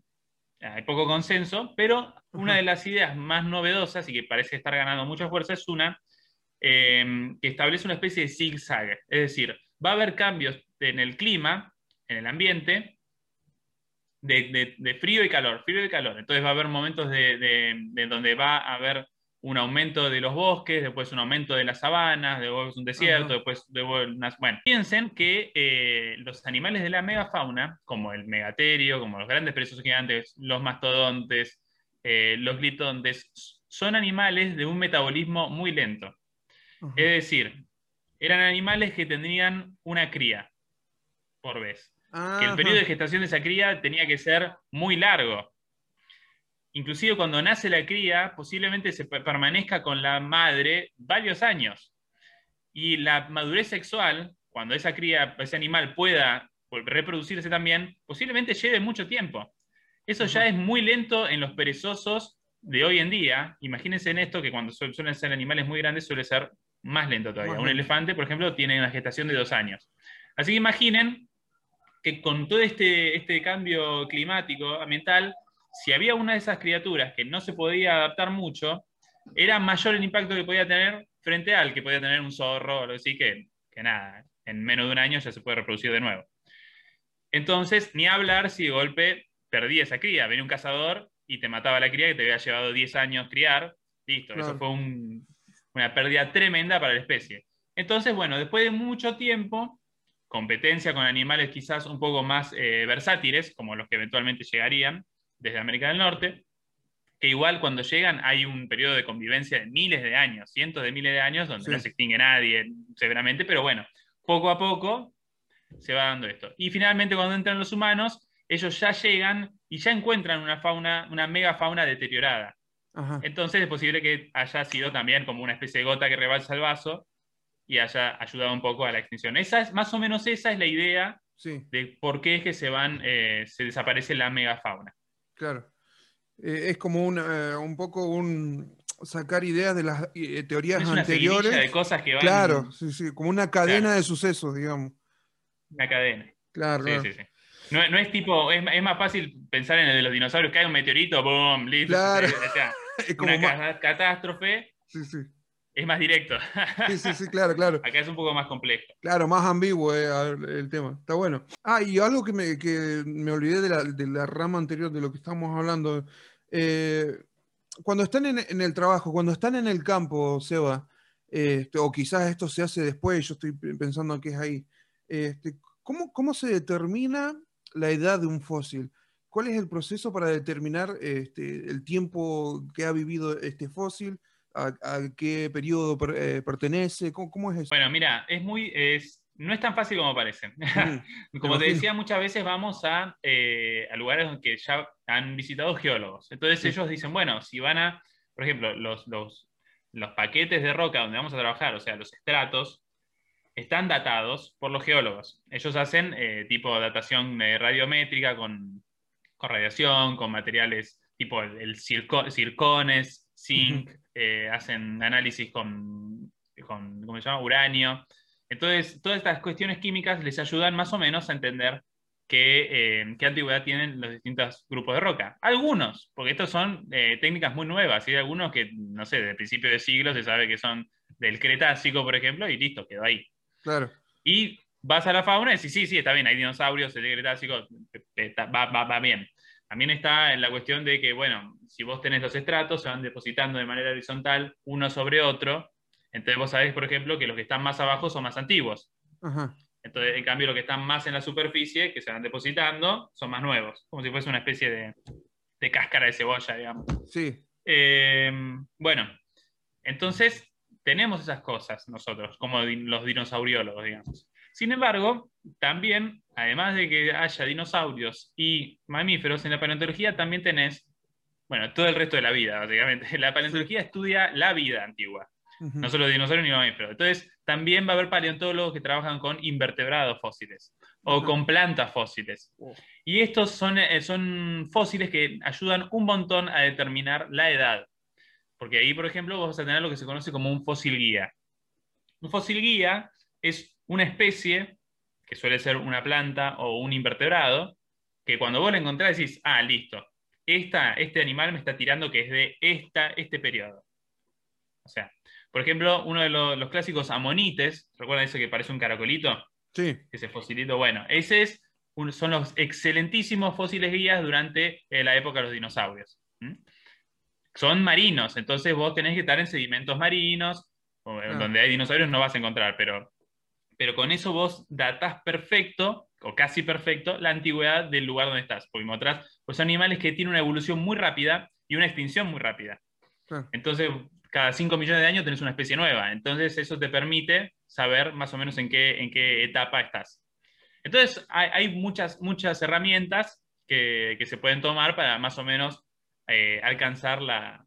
hay poco consenso, pero una de las ideas más novedosas y que parece estar ganando mucha fuerza es una eh, que establece una especie de zigzag. Es decir, va a haber cambios en el clima, en el ambiente, de, de- de frío y calor, frío y calor. Entonces va a haber momentos de, de- de donde va a haber un aumento de los bosques, después un aumento de las sabanas, después un desierto, Ajá. después de unas... Bueno, piensen que eh, los animales de la megafauna, como el megaterio, como los grandes perezosos gigantes, los mastodontes, eh, los gliptontes, son animales de un metabolismo muy lento. ajá. Es decir, eran animales que tendrían una cría por vez. Que el periodo de gestación de esa cría tenía que ser muy largo. Inclusive cuando nace la cría, posiblemente se pe- permanezca con la madre varios años. Y la madurez sexual, cuando esa cría, ese animal pueda reproducirse también, posiblemente lleve mucho tiempo. Eso ya es muy lento en los perezosos de hoy en día. Imagínense en esto que cuando su- suelen ser animales muy grandes suele ser más lento todavía. Más Un elefante, por ejemplo, tiene una gestación de dos años. Así que imaginen que con todo este, este cambio climático, ambiental, si había una de esas criaturas que no se podía adaptar mucho, era mayor el impacto que podía tener frente al que podía tener un zorro o algo así, que, que nada, en menos de un año ya se puede reproducir de nuevo. Entonces, ni hablar si de golpe perdí esa cría, venía un cazador y te mataba la cría que te había llevado 10 años criar, listo, Claro. eso fue un, una pérdida tremenda para la especie. Entonces, bueno, después de mucho tiempo, competencia con animales quizás un poco más eh, versátiles, como los que eventualmente llegarían desde América del Norte, que igual cuando llegan hay un periodo de convivencia de miles de años, cientos de miles de años, donde no se extingue nadie severamente, pero bueno, poco a poco se va dando esto. Y finalmente cuando entran los humanos, ellos ya llegan y ya encuentran una fauna, una megafauna deteriorada. Entonces es posible que haya sido también como una especie de gota que rebalsa el vaso y haya ayudado un poco a la extinción. Esa es, más o menos esa es la idea de por qué es que se van, eh, se desaparece la megafauna. Claro. Eh, es como una, eh, un poco un sacar ideas de las teorías es una anteriores. de cosas que van. Claro, sí, sí, como una cadena de sucesos, digamos. Una cadena. Claro. Sí, sí, sí. No, es tipo, es, más fácil pensar en el de los dinosaurios, que hay un meteorito, boom, listo. Claro. es como una catástrofe. Sí, sí. Es más directo. Sí, sí, sí, claro, claro. Acá es un poco más complejo. Claro, más ambiguo eh, el tema. Está bueno. Ah, y algo que me, que me olvidé de la, de la, rama anterior de lo que estamos hablando. Eh, cuando están en, en, el trabajo, cuando están en el campo, Seba, este, o quizás esto se hace después, yo estoy pensando que es ahí. Este, ¿cómo, ¿Cómo se determina la edad de un fósil? ¿Cuál es el proceso para determinar este, el tiempo que ha vivido este fósil? A, qué periodo eh, pertenece? ¿Cómo, es eso? Bueno, mira, es muy, es, no es tan fácil como parece. Mm, como te decía, muchas veces vamos a, eh, a lugares que ya han visitado geólogos. Entonces ellos dicen, bueno, si van a, por ejemplo, los, los, los paquetes de roca donde vamos a trabajar, o sea, los estratos, están datados por los geólogos. Ellos hacen eh, tipo datación radiométrica con, con, radiación, con materiales tipo el, circones, zinc, eh, hacen análisis con, con, ¿cómo se llama? Uranio. Entonces, todas estas cuestiones químicas les ayudan más o menos a entender qué, eh, qué antigüedad tienen los distintos grupos de roca. Algunos, porque estos son eh, técnicas muy nuevas, y hay algunos que, no sé, desde el principio de siglo se sabe que son del Cretácico, por ejemplo, y listo, quedó ahí. Claro. Y vas a la fauna y decís, sí, sí, está bien, hay dinosaurios, el Cretácico, va, va, va bien. También está en la cuestión de que, bueno, si vos tenés los estratos, se van depositando de manera horizontal uno sobre otro. Entonces vos sabés, por ejemplo, que los que están más abajo son más antiguos. Entonces, en cambio, los que están más en la superficie, que se van depositando, son más nuevos. Como si fuese una especie de, de cáscara de cebolla, digamos. Sí. Eh, bueno, entonces tenemos esas cosas nosotros, como los dinosauriólogos, digamos. Sin embargo, también, además de que haya dinosaurios y mamíferos en la paleontología, también tenés, bueno, todo el resto de la vida, básicamente. La paleontología estudia la vida antigua, no solo dinosaurios ni mamíferos. Entonces, también va a haber paleontólogos que trabajan con invertebrados fósiles o con plantas fósiles. Y estos son, eh, son fósiles que ayudan un montón a determinar la edad. Porque ahí, por ejemplo, vos vas a tener lo que se conoce como un fósil guía. Un fósil guía es una especie, que suele ser una planta o un invertebrado, que cuando vos la encontrás decís, ah, listo, esta, este animal me está tirando que es de esta, este periodo. O sea, por ejemplo, uno de los, clásicos amonites, ¿recuerdan ese que parece un caracolito? Sí. Ese fosilito, bueno, ese es son los excelentísimos fósiles guías durante eh, la época de los dinosaurios. Son marinos, entonces vos tenés que estar en sedimentos marinos, ah. donde hay dinosaurios no vas a encontrar, pero pero con eso vos datás perfecto, o casi perfecto, la antigüedad del lugar donde estás. Porque encontrás pues, animales que tienen una evolución muy rápida y una extinción muy rápida. Entonces, cada 5 millones de años tenés una especie nueva. Entonces, eso te permite saber más o menos en qué, en qué etapa estás. Entonces, hay, muchas, muchas herramientas que, se pueden tomar para más o menos eh, alcanzar la,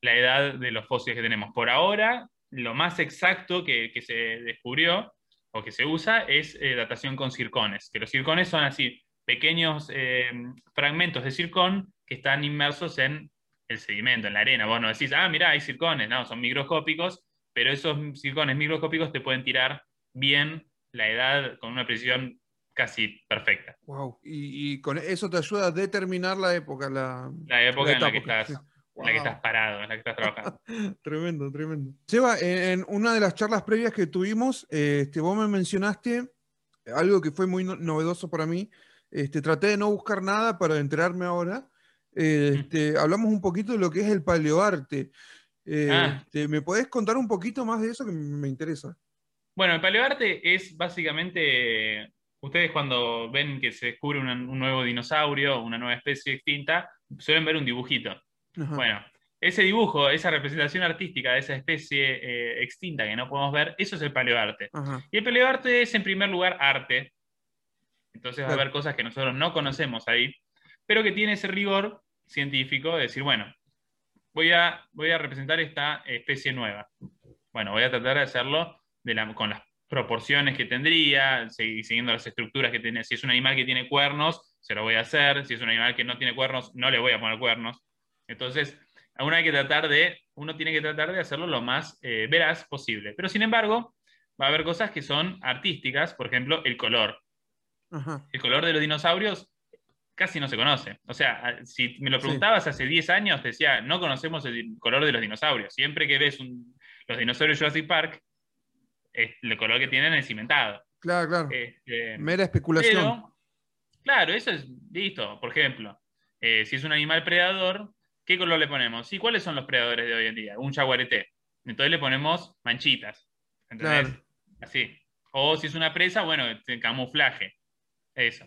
la, edad de los fósiles que tenemos. Por ahora, lo más exacto que, que se descubrió o que se usa es eh, datación con circones, que los circones son así, pequeños eh, fragmentos de circón que están inmersos en el sedimento, en la arena. Vos no decís, ah, mira, hay circones, no, son microscópicos, pero esos circones microscópicos te pueden tirar bien la edad con una precisión casi perfecta. Wow, y, con eso te ayuda a determinar la época. La, época en la que estás en la que estás parado, en la que estás trabajando. tremendo, tremendo. Seba, en una de las charlas previas que tuvimos, este, vos me mencionaste algo que fue muy novedoso para mí. Este, traté de no buscar nada para enterarme ahora. Este, hablamos un poquito de lo que es el paleoarte. Ah. ¿Me podés contar un poquito más de eso que me interesa? Bueno, el paleoarte es básicamente, ustedes cuando ven que se descubre un nuevo dinosaurio, una nueva especie extinta, suelen ver un dibujito. Ajá. Bueno, ese dibujo, esa representación artística de esa especie eh, extinta que no podemos ver, eso es el paleoarte. Ajá. Y el paleoarte es en primer lugar arte. Entonces va a haber cosas que nosotros no conocemos ahí, pero que tiene ese rigor científico de decir, bueno, voy a, voy a representar esta especie nueva. Bueno, voy a tratar de hacerlo de la- con las proporciones que tendría, siguiendo las estructuras que tiene. Si es un animal que tiene cuernos, se lo voy a hacer. Si es un animal que no tiene cuernos, no le voy a poner cuernos. Entonces, uno hay que tratar de, uno tiene que tratar de hacerlo lo más eh, veraz posible. Pero sin embargo, va a haber cosas que son artísticas, por ejemplo, el color. Ajá. El color de los dinosaurios casi no se conoce. O sea, si me lo Sí. preguntabas hace 10 años, te decía, no conocemos el color de los dinosaurios. Siempre que ves un- los dinosaurios de Jurassic Park, el color que tienen es cimentado. Claro, claro. Este, Mera especulación. pero, claro, eso es listo. Por ejemplo, eh, si es un animal predador, ¿qué color le ponemos? ¿Y cuáles son los predadores de hoy en día? Un jaguarete. Entonces le ponemos manchitas. ¿Entendés? Claro. Así. O si es una presa, bueno, este, camuflaje. Eso.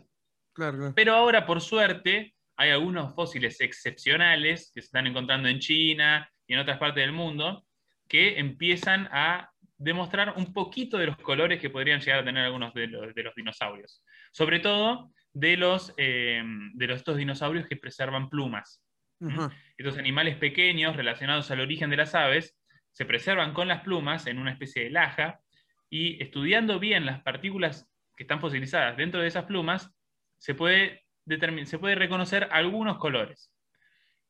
Claro, claro. Pero ahora, por suerte, hay algunos fósiles excepcionales que se están encontrando en China y en otras partes del mundo que empiezan a demostrar un poquito de los colores que podrían llegar a tener algunos de los, de los dinosaurios. Sobre todo de los, eh, de los, estos dinosaurios que preservan plumas. Ajá. Estos animales pequeños relacionados al origen de las aves se preservan con las plumas en una especie de laja y estudiando bien las partículas que están fosilizadas dentro de esas plumas, se puede, se puede reconocer algunos colores.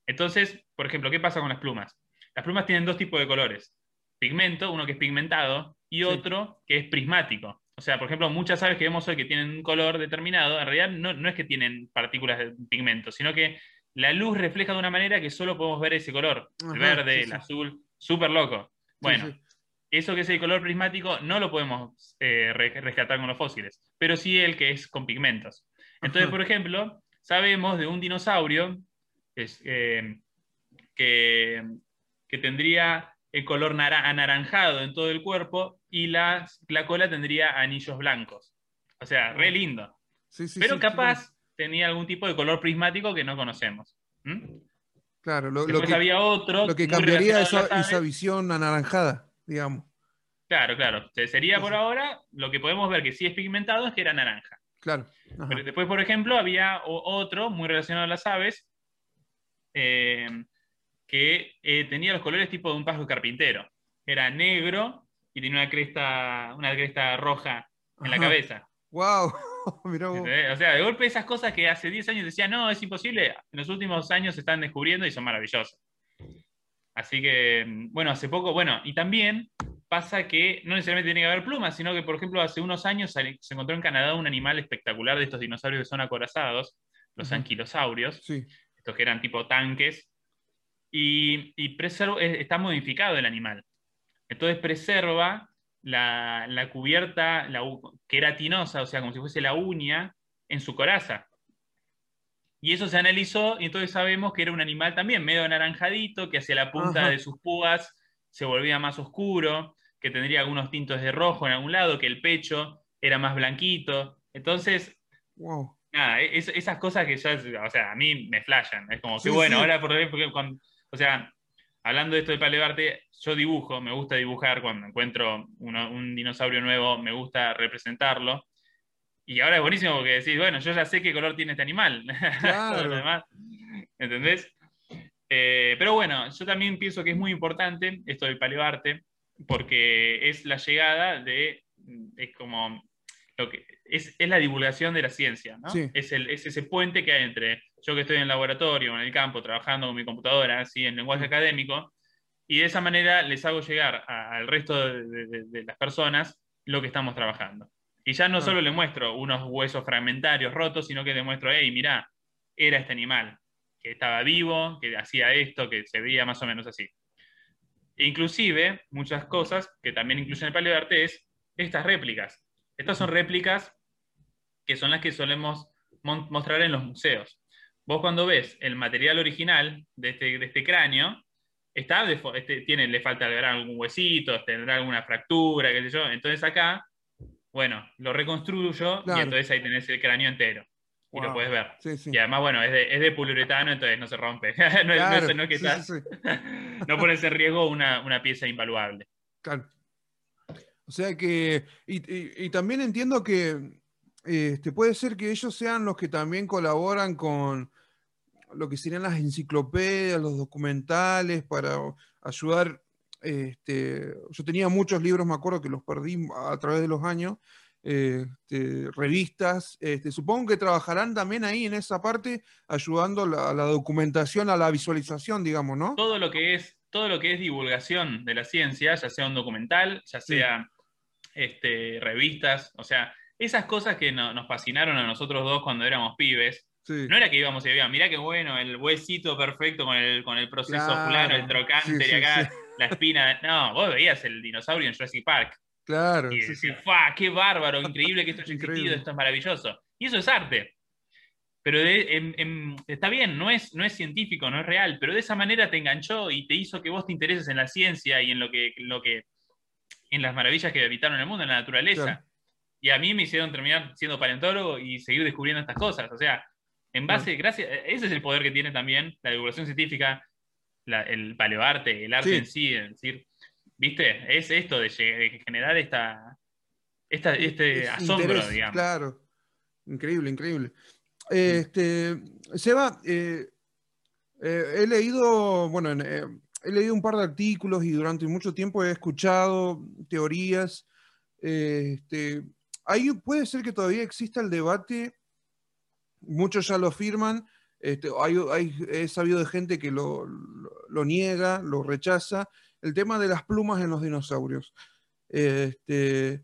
Entonces, por ejemplo, ¿qué pasa con las plumas? Las plumas tienen dos tipos de colores. Pigmento, uno que es pigmentado, y Sí. otro que es prismático. O sea, por ejemplo, muchas aves que vemos hoy que tienen un color determinado, en realidad no, no es que tienen partículas de pigmento, sino que la luz refleja de una manera que solo podemos ver ese color. Ajá, el verde, sí, el azul, súper loco. Bueno, Sí, eso que es el color prismático no lo podemos eh, re- rescatar con los fósiles, pero sí el que es con pigmentos. Entonces, Ajá. por ejemplo, sabemos de un dinosaurio es, eh, que, que tendría el color nara- anaranjado en todo el cuerpo y la, la cola tendría anillos blancos. O sea, re lindo. Sí, sí, pero sí, capaz tenía algún tipo de color prismático que no conocemos. ¿Mm? Claro, lo, que, había otro. lo que cambiaría esa, esa visión anaranjada, digamos. Claro, claro. Se- Sería por ahora, lo que podemos ver que sí es pigmentado es que era naranja. Claro. Ajá. Pero después, por ejemplo, había otro muy relacionado a las aves eh, que eh, tenía los colores tipo de un pájaro carpintero. Era negro y tenía una cresta, una cresta roja en la cabeza. Wow, mirá vos. O sea, de golpe esas cosas que hace 10 años decían, no, es imposible, en los últimos años se están descubriendo y son maravillosas. Así que, mm, bueno, hace poco, bueno, y también pasa que no necesariamente tiene que haber plumas, sino que, por ejemplo, hace unos años se encontró en Canadá un animal espectacular de estos dinosaurios que son acorazados, los Ujú. anquilosaurios, Sí. estos que eran tipo tanques, y, y preserva- está modificado el animal. Entonces preserva la, la cubierta la queratinosa, o sea, como si fuese la uña, en su coraza. Y eso se analizó y entonces sabemos que era un animal también medio anaranjadito, que hacia la punta Ajá. de sus púas se volvía más oscuro, que tendría algunos tintos de rojo en algún lado, que el pecho era más blanquito. Entonces, Wow. nada, e-, es- esas cosas que ya, o sea, a mí me flashan. Es como que bueno, sí. ahora por ejemplo, cuando- o sea, hablando de esto de paleoarte, yo dibujo, me gusta dibujar cuando encuentro uno- un dinosaurio nuevo, me gusta representarlo. Y ahora es buenísimo porque decís, bueno, yo ya sé qué color tiene este animal. Claro. demás, ¿Entendés? Eh, pero bueno, yo también pienso que es muy importante esto del paleoarte, porque es la llegada de, es como, lo que, es, es la divulgación de la ciencia, ¿no? Sí. Es, el- es ese puente que hay entre yo que estoy en el laboratorio, en el campo, trabajando con mi computadora, así, en lenguaje Sí. académico, y de esa manera les hago llegar a- al resto de, de- de- de las personas lo que estamos trabajando. Y ya no Ah. solo le muestro unos huesos fragmentarios rotos, sino que le muestro, hey, mirá, era este animal, que estaba vivo, que hacía esto, que se veía más o menos así. E inclusive, muchas cosas que también incluyen el paleoarte es estas réplicas. Estas son réplicas que son las que solemos mostrar en los museos. Vos cuando ves el material original de este, de este cráneo, está este, tiene, le falta algún huesito, tendrá alguna fractura, qué sé yo. Entonces acá, bueno, lo reconstruyo y entonces ahí tenés el cráneo entero. Y lo puedes ver. Y además, bueno, es de, es de poliuretano, entonces no se rompe. no, es, no, que no pones en riesgo una, una pieza invaluable. Claro. O sea que, y, también entiendo que este, puede ser que ellos sean los que también colaboran con lo que serían las enciclopedias, los documentales, para ayudar. Este, yo tenía muchos libros, me acuerdo que los perdí a través de los años, este, revistas. Este, supongo que trabajarán también ahí en esa parte, ayudando a la, documentación, a la visualización, digamos, ¿no? Todo lo que es, todo lo que es divulgación de la ciencia, ya sea un documental, ya sea este, revistas, o sea, esas cosas que nos fascinaron a nosotros dos cuando éramos pibes. No era que íbamos y veíamos, mirá qué bueno, el huesito perfecto con el, con el proceso claro. el trocante y acá, la espina. No, vos veías el dinosaurio en Jurassic Park. Claro. Y decís, qué bárbaro, increíble que esto haya existido, esto es maravilloso. Y eso es arte. Pero está bien, no es, no es científico, no es real, pero de esa manera te enganchó y te hizo que vos te intereses en la ciencia y en lo que, lo que en las maravillas que habitaron el mundo, en la naturaleza. Y a mí me hicieron terminar siendo paleontólogo y seguir descubriendo estas cosas. O sea, en base, gracias, ese es el poder que tiene también la divulgación científica, el paleoarte, el arte en sí, es decir, ¿viste? Es esto de, generar esta, esta este asombro, digamos. Claro, increíble, increíble. Este, Seba, eh, eh, he leído, bueno, eh, he leído un par de artículos y durante mucho tiempo he escuchado teorías. Este, ahí puede ser que todavía exista el debate, muchos ya lo afirman, este, hay, he sabido de gente que lo, niega, lo rechaza, el tema de las plumas en los dinosaurios. Este,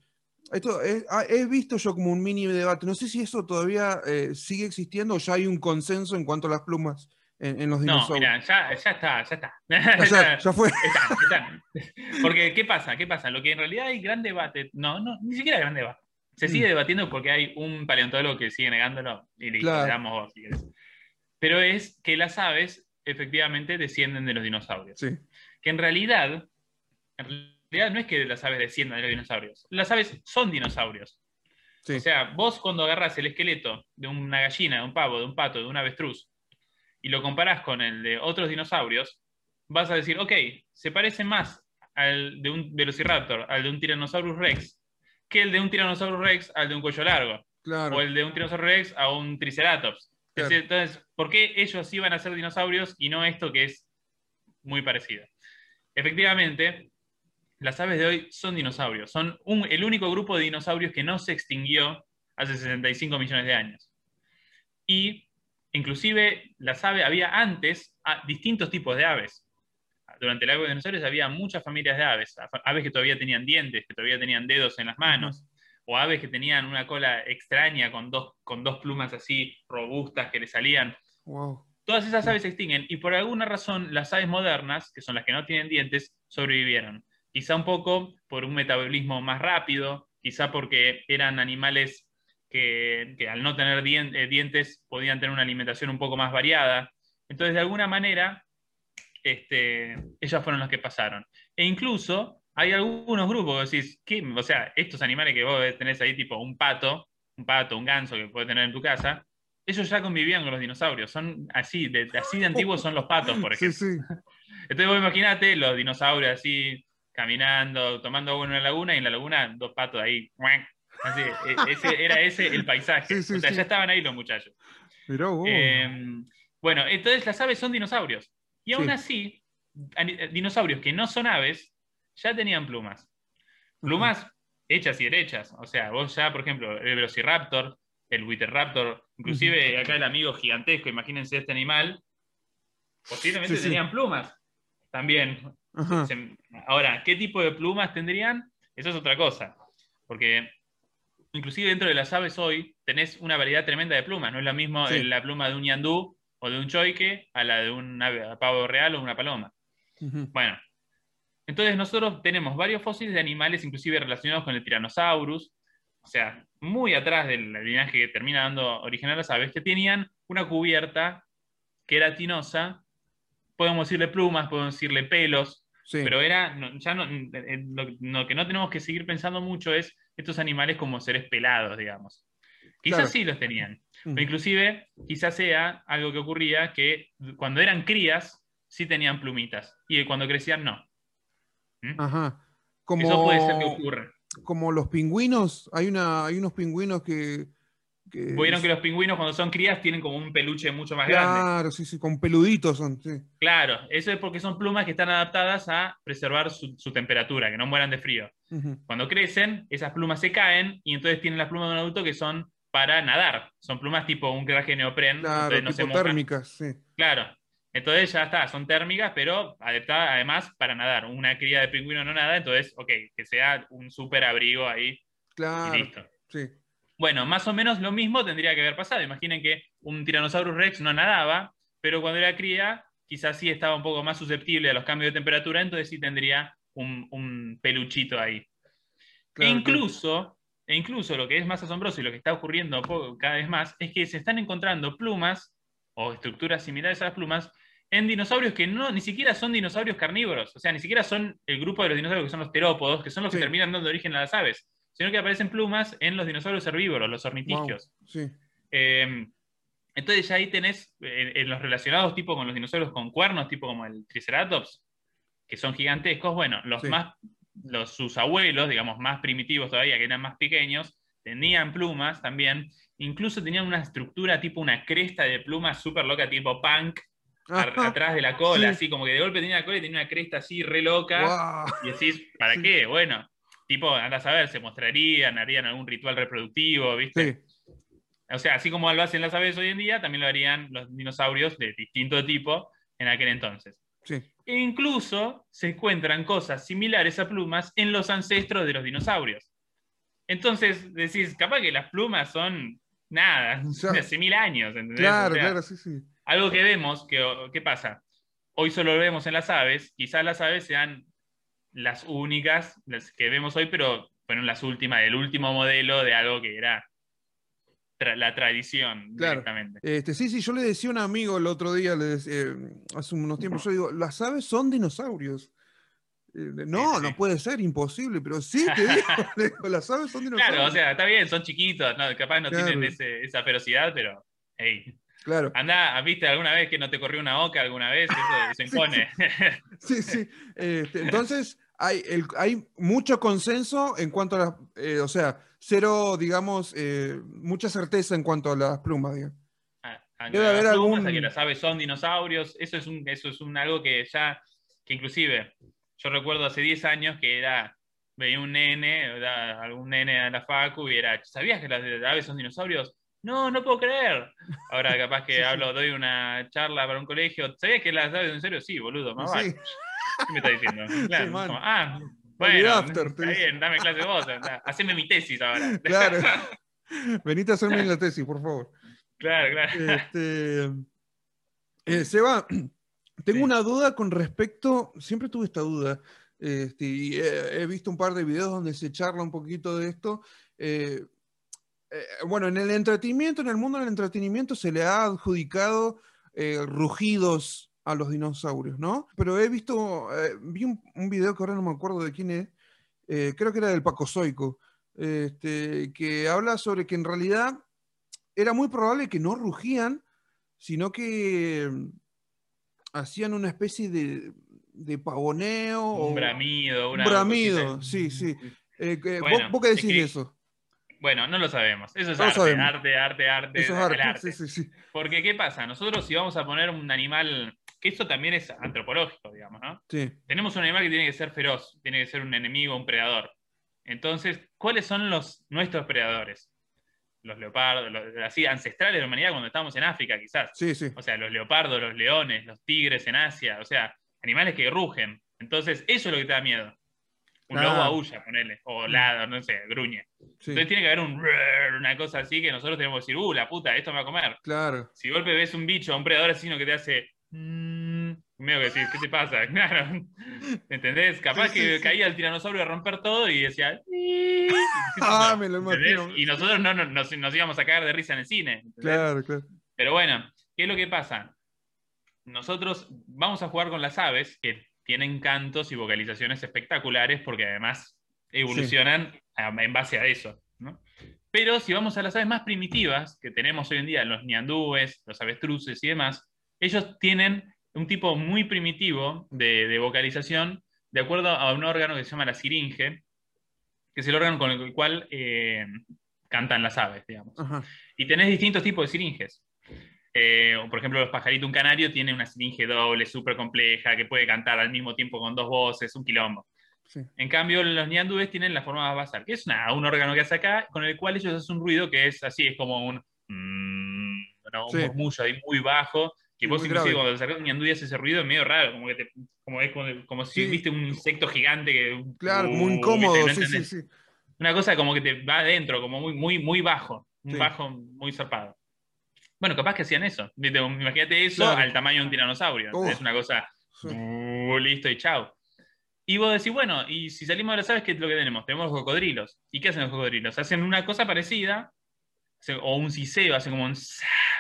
esto ah, he, visto yo como un mini debate, no sé si eso todavía eh, sigue existiendo o ya hay un consenso en cuanto a las plumas en, los dinosaurios. No, mira, ya, está, ya está. ya, fue. Porque, ¿qué pasa? ¿Qué pasa? Lo que en realidad hay gran debate, no, no, ni siquiera gran debate. Se sigue mm. debatiendo porque hay un paleontólogo que sigue negándolo y le damos vos, Pero es que las aves efectivamente descienden de los dinosaurios. Que en realidad, en realidad no es que las aves desciendan de los dinosaurios. Las aves son dinosaurios. O sea, vos cuando agarras el esqueleto de una gallina, de un pavo, de un pato, de un avestruz, y lo comparás con el de otros dinosaurios, vas a decir, ok, se parece más al de un Velociraptor, al de un Tyrannosaurus Rex, que el de un Tyrannosaurus Rex al de un cuello largo. O el de un Tyrannosaurus Rex a un Triceratops. Entonces, ¿por qué ellos iban a ser dinosaurios y no esto que es muy parecido? Efectivamente, las aves de hoy son dinosaurios. Son el único grupo de dinosaurios que no se extinguió hace 65 millones de años. Y inclusive las aves, había antes distintos tipos de aves. Durante la época de dinosaurios había muchas familias de aves, aves que todavía tenían dientes, que todavía tenían dedos en las manos, o aves que tenían una cola extraña con dos, con dos plumas así robustas que le salían. Todas esas aves se extinguen y por alguna razón las aves modernas, que son las que no tienen dientes, sobrevivieron. Quizá un poco por un metabolismo más rápido, quizá porque eran animales que, al no tener eh, dientes podían tener una alimentación un poco más variada. Entonces, de alguna manera, este, ellas fueron las que pasaron. E incluso hay algunos grupos que decís, ¿qué? o sea, estos animales que vos tenés ahí, tipo un pato, un pato, un ganso que puedes tener en tu casa, ellos ya convivían con los dinosaurios. Son así, de, así de antiguos son los patos, por ejemplo. Entonces vos imagínate los dinosaurios así, caminando, tomando agua en una laguna y en la laguna dos patos ahí, e, ese, era ese el paisaje. o sea, ya estaban ahí los muchachos. Em, bueno, entonces las aves son dinosaurios. Y aún así, dinosaurios que no son aves, ya tenían plumas. Plumas hechas y derechas. O sea, vos ya, por ejemplo, el Velociraptor, el Witterraptor, inclusive acá el amigo gigantesco, imagínense este animal, posiblemente tenían plumas también. Ahora, ¿qué tipo de plumas tendrían? Eso es otra cosa. Porque inclusive dentro de las aves hoy tenés una variedad tremenda de plumas. No es lo mismo la pluma de un ñandú o de un choique a la de un pavo real o una paloma. Bueno, entonces nosotros tenemos varios fósiles de animales, inclusive relacionados con el Tyrannosaurus, o sea, muy atrás del linaje que termina dando origen a las aves, que tenían una cubierta queratinosa podemos decirle plumas, podemos decirle pelos, Sí. pero era, ya no, eh, lo, lo que no tenemos que seguir pensando mucho es estos animales como seres pelados, digamos. Quizás Claro. sí los tenían. O inclusive quizás sea algo que ocurría que cuando eran crías sí tenían plumitas y cuando crecían no. ¿Mm? Ajá. Como, Eso puede ser que ocurra. como los pingüinos, hay, una, hay unos pingüinos que... que Vieron que los pingüinos cuando son crías tienen como un peluche mucho más grande. Claro, sí, sí, con peluditos son, sí. Claro, eso es porque son plumas que están adaptadas a preservar su, su temperatura, que no mueran de frío. Cuando crecen, esas plumas se caen y entonces tienen las plumas de un adulto que son para nadar. Son plumas tipo un traje neopren, Claro, no se tipo térmicas, sí. Claro. Entonces ya está, son térmicas, pero adaptadas además para nadar. Una cría de pingüino no nada, entonces, ok, que sea un súper abrigo ahí Claro, y listo. sí. Bueno, más o menos lo mismo tendría que haber pasado. Imaginen que un Tyrannosaurus Rex no nadaba, pero cuando era cría, quizás sí estaba un poco más susceptible a los cambios de temperatura, entonces sí tendría un, un peluchito ahí. Claro, e, incluso, e incluso lo que es más asombroso y lo que está ocurriendo cada vez más es que se están encontrando plumas o estructuras similares a las plumas en dinosaurios que no, ni siquiera son dinosaurios carnívoros, o sea, ni siquiera son el grupo de los dinosaurios que son los terópodos, que son los que terminan dando origen a las aves, sino que aparecen plumas en los dinosaurios herbívoros, los Wow, ornitisquios. sí. Eh, entonces ya ahí tenés, en, en los relacionados tipo con los dinosaurios con cuernos, tipo como el Triceratops, que son gigantescos, bueno, los Sí. más, los, sus abuelos, digamos, más primitivos todavía, que eran más pequeños, tenían plumas también, incluso tenían una estructura tipo una cresta de plumas súper loca, tipo punk, Ajá. atrás de la cola, Sí. así como que de golpe tenía la cola y tenía una cresta así re loca. Y decís, ¿para Sí. qué? Bueno, tipo, anda a saber, se mostrarían, harían algún ritual reproductivo, ¿viste? Sí, O sea, así como lo hacen las aves hoy en día, también lo harían los dinosaurios de distinto tipo en aquel entonces. Sí. E incluso se encuentran cosas similares a plumas en los ancestros de los dinosaurios. Entonces, decís, capaz que las plumas son nada, sea, de hace mil años, ¿entendés? Claro, O sea, claro, sí, sí. algo que vemos, que, ¿qué pasa? Hoy solo lo vemos en las aves, quizás las aves sean las únicas las que vemos hoy, pero fueron las últimas, el último modelo de algo que era tra- la tradición Claro. directamente. Este, sí, sí, yo le decía a un amigo el otro día, le decía, eh, hace unos tiempos, yo digo, las aves son dinosaurios. Eh, no, Sí, sí. no puede ser, imposible, pero sí, te digo, le digo, las aves son dinosaurios. Claro, o sea, está bien, son chiquitos, ¿no? capaz no Claro. tienen ese- esa ferocidad, pero hey, Claro, anda, ¿viste alguna vez que no te corrió una oca alguna vez? Eso, eso impone. sí, sí. Este, entonces, hay, el- hay mucho consenso en cuanto a las, eh, o sea, cero, digamos, eh, mucha certeza en cuanto a las plumas, digamos. a, a Debe las haber plumas, algún- a que las aves son dinosaurios, eso es, un, eso es un, algo que ya, que inclusive, yo recuerdo hace 10 años que era, veía un nene, era algún nene a la facu y era, ¿sabías que las, las aves son dinosaurios? No, no puedo creer. Ahora capaz que Sí, sí. hablo, doy una charla para un colegio, ¿sabías que las aves son dinosaurios? Sí, boludo, más vale. Sí, ¿Qué me está diciendo? Claro, como, ah, bueno, after, te está bien, dame clase vos, anda, haceme mi tesis ahora. claro. Venite a hacerme la tesis, por favor. claro, claro. Este, eh, Seba, tengo Sí. una duda con respecto, siempre tuve esta duda, este, y he, he visto un par de videos donde se charla un poquito de esto. eh, eh, bueno, en el entretenimiento, en el mundo del entretenimiento se le ha adjudicado rugidos a los dinosaurios, ¿no? Pero he visto, eh, vi un, un video que ahora no me acuerdo de quién es, eh, creo que era del Pacozoico, este, que habla sobre que en realidad era muy probable que no rugían, sino que mm, hacían una especie de, de pavoneo. Un o- bramido, una un bramido, sí, sí. Eh, que- ¿vos- Bueno, ¿vos, qué es decís que- de eso? Bueno, no lo sabemos. Eso es No arte, arte, arte, arte, Eso es arte. arte. Sí, sí, sí. Porque, ¿qué pasa? Nosotros si vamos a poner un animal, que esto también es antropológico, digamos, ¿no? Sí, Tenemos un animal que tiene que ser feroz, tiene que ser un enemigo, un predador. Entonces, ¿cuáles son los, nuestros predadores? Los leopardos, los, así, ancestrales de la humanidad cuando estábamos en África, quizás. sí, sí. O sea, los leopardos, los leones, los tigres en Asia, o sea, animales que rugen. Entonces, eso es lo que te da miedo. Un Ah. lobo aúlla, ponele, o ladra, no sé, gruñe. sí, Entonces tiene que haber un una cosa así que nosotros tenemos que decir, uh, la puta, esto me va a comer. Claro. Si de golpe ves un bicho, un predador asesino que te hace. Medio que decís, ¿qué te pasa? Claro. ¿Entendés? Capaz Sí, que sí. caía el tiranosaurio a romper todo y decía. Ah, me lo imagino. Y nosotros no, no- nos, nos íbamos a cagar de risa en el cine. ¿entendés? Claro, claro. Pero bueno, ¿qué es lo que pasa? nosotros vamos a jugar con las aves, que tienen cantos y vocalizaciones espectaculares, porque además evolucionan en base a eso. Pero si vamos a las aves más primitivas que tenemos hoy en día, los ñandúes, los avestruces y demás, ellos tienen un tipo muy primitivo de, vocalización de acuerdo a un órgano que se llama la siringe, que es el órgano con el cual eh, cantan las aves, digamos. Y tenés distintos tipos de siringes. Eh, por ejemplo, los pajaritos, un canario tiene una siringe doble, súper compleja, que puede cantar al mismo tiempo con dos voces, un quilombo. En cambio, los ñandúes tienen la forma basal, que es un órgano que hace acá, con el cual ellos hacen un ruido que es así, es como un, mm, un murmullo ahí muy bajo, que vos inclusive cuando sacas un ñandú y hace ese ruido es medio raro, como, que te, como, es como, si viste un insecto gigante que... Claro, muy uh, incómodo, sí, sí, sí. Una cosa como que te va adentro, como muy, muy, muy bajo, un bajo muy zarpado. Bueno, capaz que hacían eso. Imagínate eso al tamaño de un tiranosaurio. Es una cosa, uh, listo y chao. Y vos decís, bueno, y si salimos de las aves, ¿qué es lo que tenemos? Tenemos los cocodrilos. ¿Y qué hacen los cocodrilos? Hacen una cosa parecida, o un siseo, hacen como un,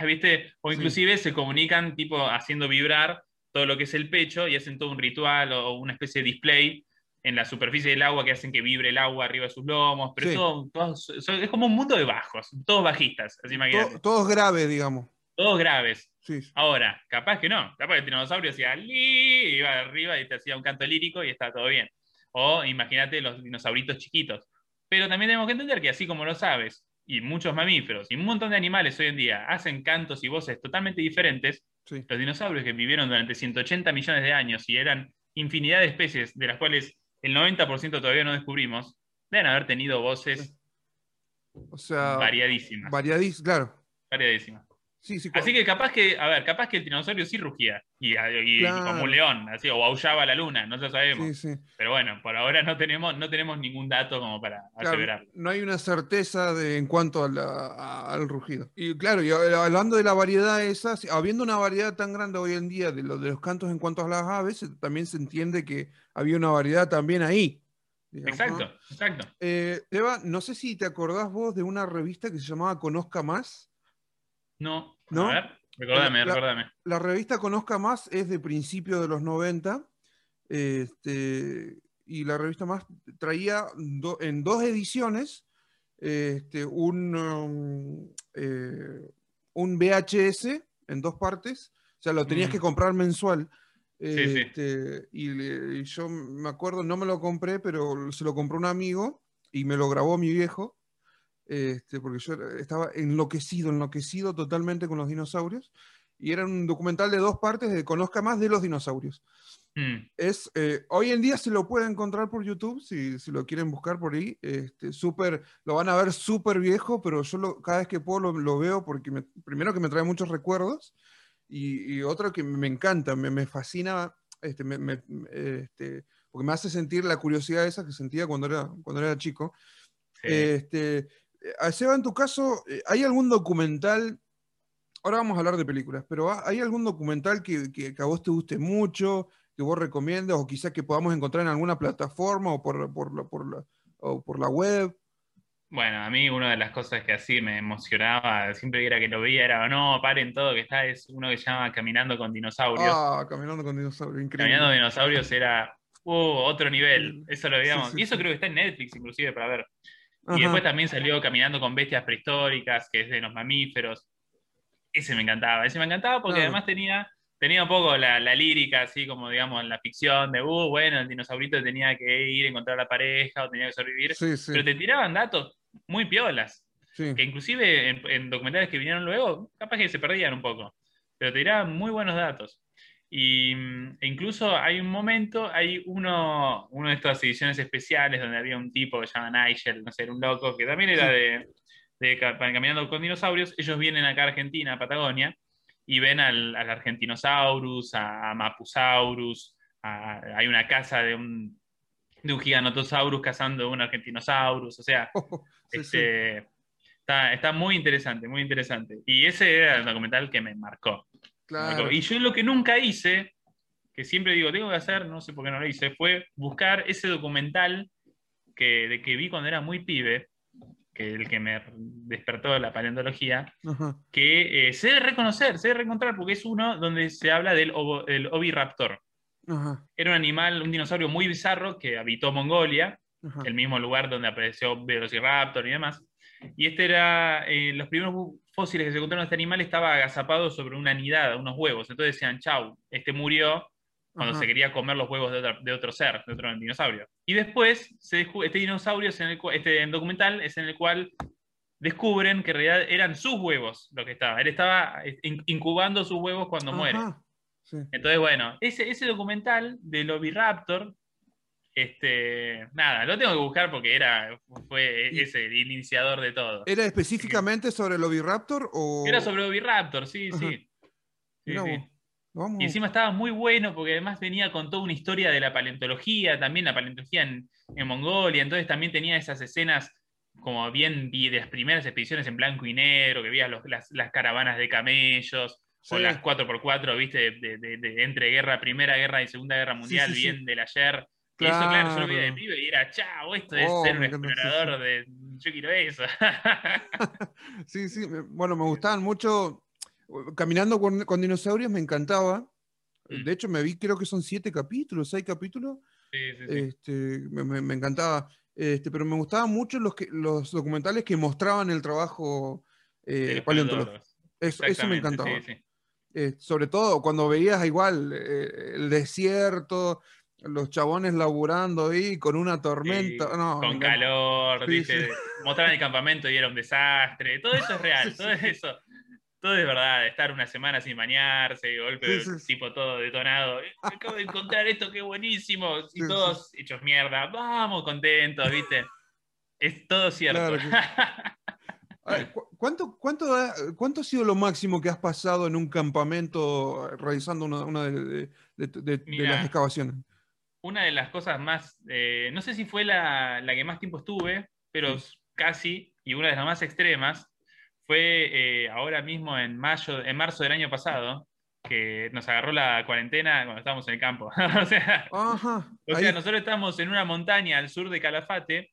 ¿viste? O inclusive se comunican tipo haciendo vibrar todo lo que es el pecho y hacen todo un ritual o una especie de display en la superficie del agua que hacen que vibre el agua arriba de sus lomos, pero es como un mundo de bajos, todos bajistas, así todos graves, digamos. Todos graves. Ahora, capaz que no, capaz que el dinosaurio hacía li, iba arriba y te hacía un canto lírico y está todo bien. O imagínate los dinosauritos chiquitos. Pero también tenemos que entender que así como lo sabes, y muchos mamíferos y un montón de animales hoy en día hacen cantos y voces totalmente diferentes, los dinosaurios que vivieron durante 180 millones de años y eran infinidad de especies de las cuales el 90% todavía no descubrimos, deben haber tenido voces o sea, variadísimas. Variadísimas, claro. Variadísimas. Así que capaz que, a ver, capaz que el dinosaurio sí rugía, y, como un león, así, o aullaba la luna, no lo sabemos. Pero bueno, por ahora no tenemos, no tenemos ningún dato como para aseverarlo. No hay una certeza de, en cuanto al rugido. Y claro, y hablando de la variedad esa, habiendo una variedad tan grande hoy en día de, de los cantos en cuanto a las aves, también se entiende que había una variedad también ahí. exacto, exacto. Eh, Eva, no sé si te acordás vos de una revista que se llamaba Conozca Más. No, ¿No? a ver, recordame, la, La revista Conozca Más es de principios de los 90. Este, y la revista Más traía en dos ediciones este, un, um, eh, un VHS en dos partes. O sea, lo tenías que comprar mensual este, y, yo me acuerdo, no me lo compré, pero se lo compró un amigo y me lo grabó mi viejo, este, porque yo estaba enloquecido, enloquecido totalmente con los dinosaurios. Y era un documental de dos partes de Conozca más de los dinosaurios. Mm. Es, eh, hoy en día se lo puede encontrar por YouTube, si, si lo quieren buscar por ahí. Este, super, lo van a ver súper viejo, pero yo cada vez que puedo lo, veo porque primero que me trae muchos recuerdos y, otro que me encanta, me, fascina, este, este, porque me hace sentir la curiosidad esa que sentía cuando era, cuando era chico. Este, eh, Seba, en tu caso, eh, ¿hay algún documental? Ahora vamos a hablar de películas, pero ¿hay algún documental que, que, a vos te guste mucho, que vos recomiendas, o quizás que podamos encontrar en alguna plataforma o por, por, por, la, o por la web? Bueno, a mí una de las cosas que así me emocionaba, siempre era que lo veía, era, no, paren todo, que está, es uno que se llama Caminando con Dinosaurios. Ah, Caminando con Dinosaurios, increíble. Caminando con Dinosaurios era, uh, otro nivel, eso lo veíamos. y eso creo que está en Netflix inclusive para ver. Y después también salió Caminando con Bestias Prehistóricas, que es de los mamíferos. Ese me encantaba, ese me encantaba porque además tenía, tenía un poco la, lírica, así como digamos la ficción de, uh, bueno, el dinosaurito tenía que ir a encontrar a la pareja o tenía que sobrevivir. Pero te tiraban datos muy piolas. Que inclusive en, documentales que vinieron luego, capaz que se perdían un poco. Pero te dirán muy buenos datos. Y, e incluso hay un momento, hay uno, uno de estas ediciones especiales donde había un tipo que se llama Nigel, no sé, era un loco, que también era de, de, Caminando con Dinosaurios. Ellos vienen acá a Argentina, a Patagonia, y ven al, al Argentinosaurus, a, Mapusaurus, hay una casa de un, de un Giganotosaurus cazando un Argentinosaurus, o sea, este, Está, muy interesante, muy interesante. Y ese era el documental que me marcó. Y yo lo que nunca hice, que siempre digo, tengo que hacer, no sé por qué no lo hice, fue buscar ese documental que, de que vi cuando era muy pibe, que el que me despertó la paleontología, Ajá. que eh, se debe reconocer, se debe reconocer porque es uno donde se habla del ovo- oviraptor. Ajá. Era un animal, un dinosaurio muy bizarro que habitó Mongolia, Ajá. el mismo lugar donde apareció Velociraptor y demás. Y este era, eh, los primeros fósiles que se encontraron de este animal estaba agazapado sobre una nidada, unos huevos. Entonces decían, chau, este murió cuando Ajá. se quería comer los huevos de, otra- de otro ser, de otro dinosaurio. Y después, se este dinosaurio, es en el, este documental es en el cual descubren que en realidad eran sus huevos lo que estaba. Él estaba in- incubando sus huevos cuando muere. Sí. Entonces, bueno, ese, ese documental del Oviraptor, este, nada, lo tengo que buscar porque era, fue ese, el iniciador de todo. ¿Era específicamente sobre el Oviraptor o...? Era sobre Oviraptor, sí, Ajá. sí. Sí. Vamos. Y encima estaba muy bueno porque además venía con toda una historia de la paleontología, también la paleontología en, en Mongolia, entonces también tenía esas escenas como bien vi de las primeras expediciones en blanco y negro, que veías los- las, las caravanas de camellos, o las 4x4, viste, de, de- de- de entre guerra, Primera Guerra y Segunda Guerra Mundial, sí, sí. bien del ayer. Que Eso, claro, yo lo veía de Claro. pibe y era, chao, esto es Oh, ser un explorador de... Yo quiero eso. Sí, sí. Bueno, me gustaban mucho. Caminando con, con dinosaurios me encantaba. Mm. De hecho, me vi, creo que son siete capítulos, seis capítulos. Sí, sí, sí. Este, me, me- me encantaba. Este, pero me gustaban mucho los, que, los documentales que mostraban el trabajo eh, paleontológico. Eso, eso me encantaba. sí, sí. Eh, sobre todo cuando veías igual eh, el desierto, los chabones laburando ahí con una tormenta. Sí, no, me con calor, Sí, ¿viste? sí. el campamento y era un desastre. Todo eso es real, todo eso. Todo es verdad, estar una semana sin bañarse, golpe, tipo todo detonado. "Eh, Acabo de encontrar esto, qué buenísimo. Y todos hechos mierda, vamos, contentos, ¿viste? Es todo cierto. Claro ¿cu- ¿Cuánto, cuánto, ha, ¿Cuánto ha sido lo máximo que has pasado en un campamento eh, realizando una, una de, de- de- de- de Mira. las excavaciones? Una de las cosas más, eh, no sé si fue la, la que más tiempo estuve, pero Sí. casi, y una de las más extremas, fue eh, ahora mismo en mayo, en marzo del año pasado, que nos agarró la cuarentena cuando estábamos en el campo. o sea, Ajá. o sea, nosotros estamos en una montaña al sur de Calafate,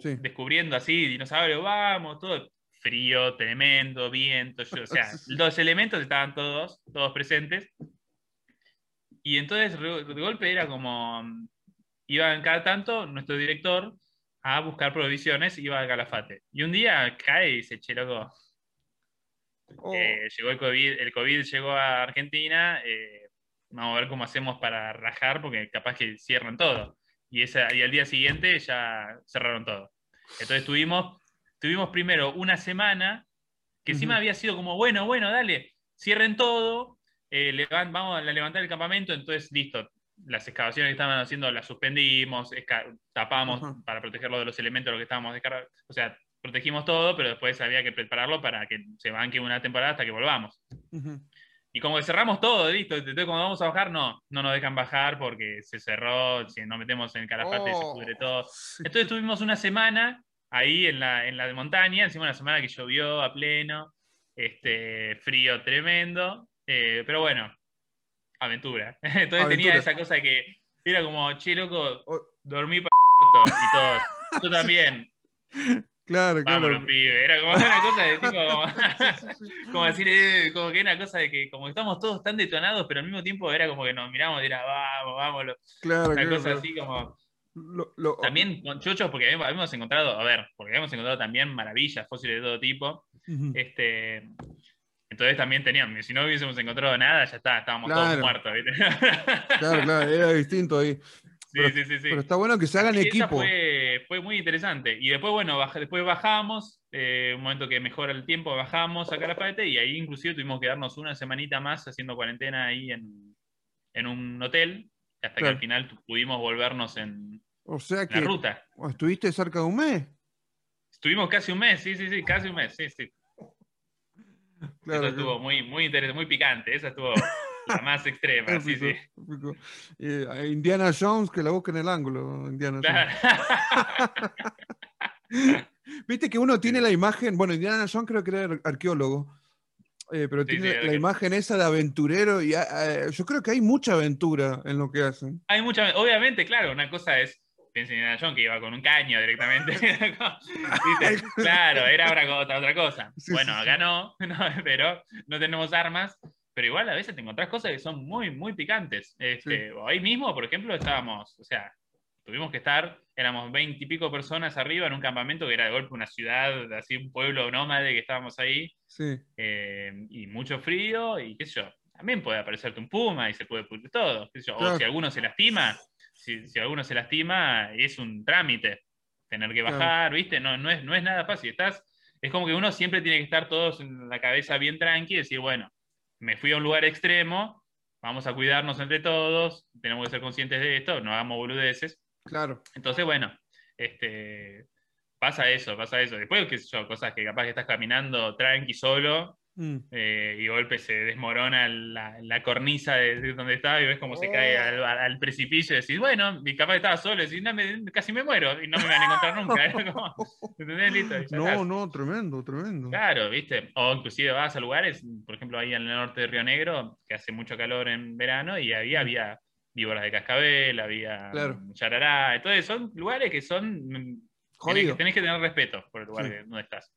Sí. descubriendo así dinosaurios, vamos, todo frío, tremendo, viento, yo- o sea, los elementos estaban todos, todos presentes. Y entonces de golpe era como, mm, iban cada tanto nuestro director a buscar provisiones, iba a Calafate. Y un día cae y dice, che, loco, oh, eh, llegó el COVID, el COVID llegó a Argentina, eh, vamos a ver cómo hacemos para rajar, porque capaz que cierran todo. Y, esa, y al día siguiente ya cerraron todo. Entonces tuvimos, tuvimos primero una semana, que encima Ujú. había sido como, bueno, bueno, dale, cierren todo, eh, levan- vamos a levantar el campamento, entonces listo. Las excavaciones que estaban haciendo las suspendimos, tapamos Ajá. para protegerlo de los elementos, lo que estábamos descargando. O sea, protegimos todo, pero después había que prepararlo para que se banque una temporada hasta que volvamos. ujú. Y como que cerramos todo, listo. Entonces cuando vamos a bajar, no, no nos dejan bajar porque se cerró, si nos metemos en el calafate se Oh, pudre todo. Entonces tuvimos una semana ahí en la, en la montaña, encima una semana que llovió a pleno, este, frío tremendo, eh, pero bueno, aventura. Entonces tenía esa cosa de que era como, che, loco, dormí para y todos. Tú también, Claro, claro. pibe. Era como una cosa de tipo, como, decir, eh, como que era una cosa de que como que estamos todos tan detonados, pero al mismo tiempo era como que nos miramos y era, vamos, vámonos. Claro, Una claro, cosa claro. así como... Lo- lo- También con chochos, porque habíamos, encontrado, a ver, porque habíamos encontrado también maravillas, fósiles de todo tipo. Este, entonces también teníamos, si no hubiésemos encontrado nada, ya está, estábamos todos muertos, ¿viste? Claro, claro, era distinto ahí. sí, Pero- sí, sí, sí. Pero está bueno que se hagan Y esa equipo. Fue, fue muy interesante. Y después, bueno, después bajamos, eh, un momento que mejora el tiempo, bajamos a Calafate y ahí inclusive tuvimos que darnos una semanita más haciendo cuarentena ahí en, en un hotel, hasta que al final pudimos volvernos en O sea la que ruta. estuviste cerca de un mes. Estuvimos casi un mes, sí, sí, sí, casi un mes, sí, sí. Claro, Eso estuvo muy, muy interesante, muy picante, esa estuvo la más extrema, sí, sí. Eh, Indiana Jones que la busca en el ángulo. Indiana Jones. Viste que uno tiene la imagen, bueno, Indiana Jones creo que era ar- arqueólogo, eh, pero Sí, tiene sí, la imagen esa de aventurero y ah, eh, yo creo que hay mucha aventura en lo que hacen. Hay mucha, obviamente, claro, una cosa es piensen en Indiana Jones que iba con un caño directamente. ¿Viste? Claro, era otra, otra, cosa. Sí, bueno, sí, acá no, pero no tenemos armas. Pero igual a veces te encontrás cosas que son muy, muy picantes. Este, Hoy mismo, por ejemplo, estábamos, o sea, tuvimos que estar, éramos veinte y pico personas arriba en un campamento que era de golpe una ciudad, así un pueblo nómade que estábamos ahí, Sí, eh, y mucho frío, y qué sé yo. También puede aparecerte un puma y se puede pudrir todo. qué sé yo. Claro. O si alguno se lastima, si, si alguno se lastima, es un trámite tener que bajar, ¿viste? No, no, es, no es nada fácil. Estás, es como que uno siempre tiene que estar todos en la cabeza bien tranqui y decir, bueno, me fui a un lugar extremo, vamos a cuidarnos entre todos, tenemos que ser conscientes de esto, no hagamos boludeces. claro. Entonces, bueno, este, pasa eso, pasa eso. Después, qué sé yo, cosas que capaz que estás caminando tranqui solo Mm. eh, y golpe se desmorona la, la cornisa de, de donde estaba y ves cómo se Oh. cae al, al- precipicio y decís, bueno, y capaz estaba solo y decís, "No, me- casi me muero y no me van a encontrar nunca. ¿Entendés? Listo, No, estás. no, tremendo, tremendo. Claro, ¿viste? O inclusive vas a lugares, por ejemplo, ahí en el norte de Río Negro, que hace mucho calor en verano, y había, había víboras de cascabel, había Claro. mm, yarará, entonces son lugares que son... mm, Tenés que, Jodido. tenés que tener respeto por el lugar Sí. donde estás.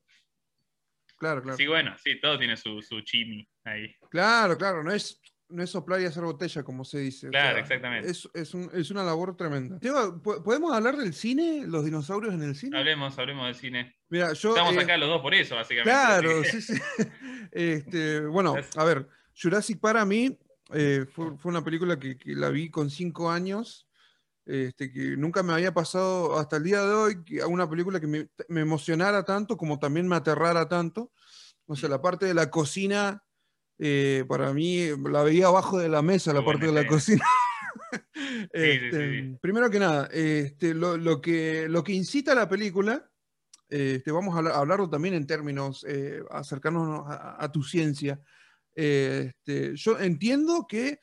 Claro, claro. Sí, bueno, sí, todo tiene su, su chimi ahí. Claro, claro, no es, no es soplar y hacer botella, como se dice. o Claro, sea, exactamente. Es, es un- es una labor tremenda. Diego, ¿po- ¿podemos hablar del cine? ¿Los dinosaurios en el cine? Hablemos, hablemos del cine. Mira, yo. Estamos eh, acá los dos por eso, básicamente. Claro, sí, sí. Este, bueno, a ver, Jurassic para mí eh, fue, fue una película que, que la vi con cinco años, este, que nunca me había pasado hasta el día de hoy, que una película que me, me emocionara tanto como también me aterrara tanto. O sea, la parte de la cocina, eh, para mí, la veía abajo de la mesa, la Muy parte de la cocina. sí, Este, sí. Primero que nada, este, lo, lo que, lo que incita a la película, este, vamos a hablar- a hablarlo también en términos, eh, acercarnos a, a tu ciencia. Este, yo entiendo que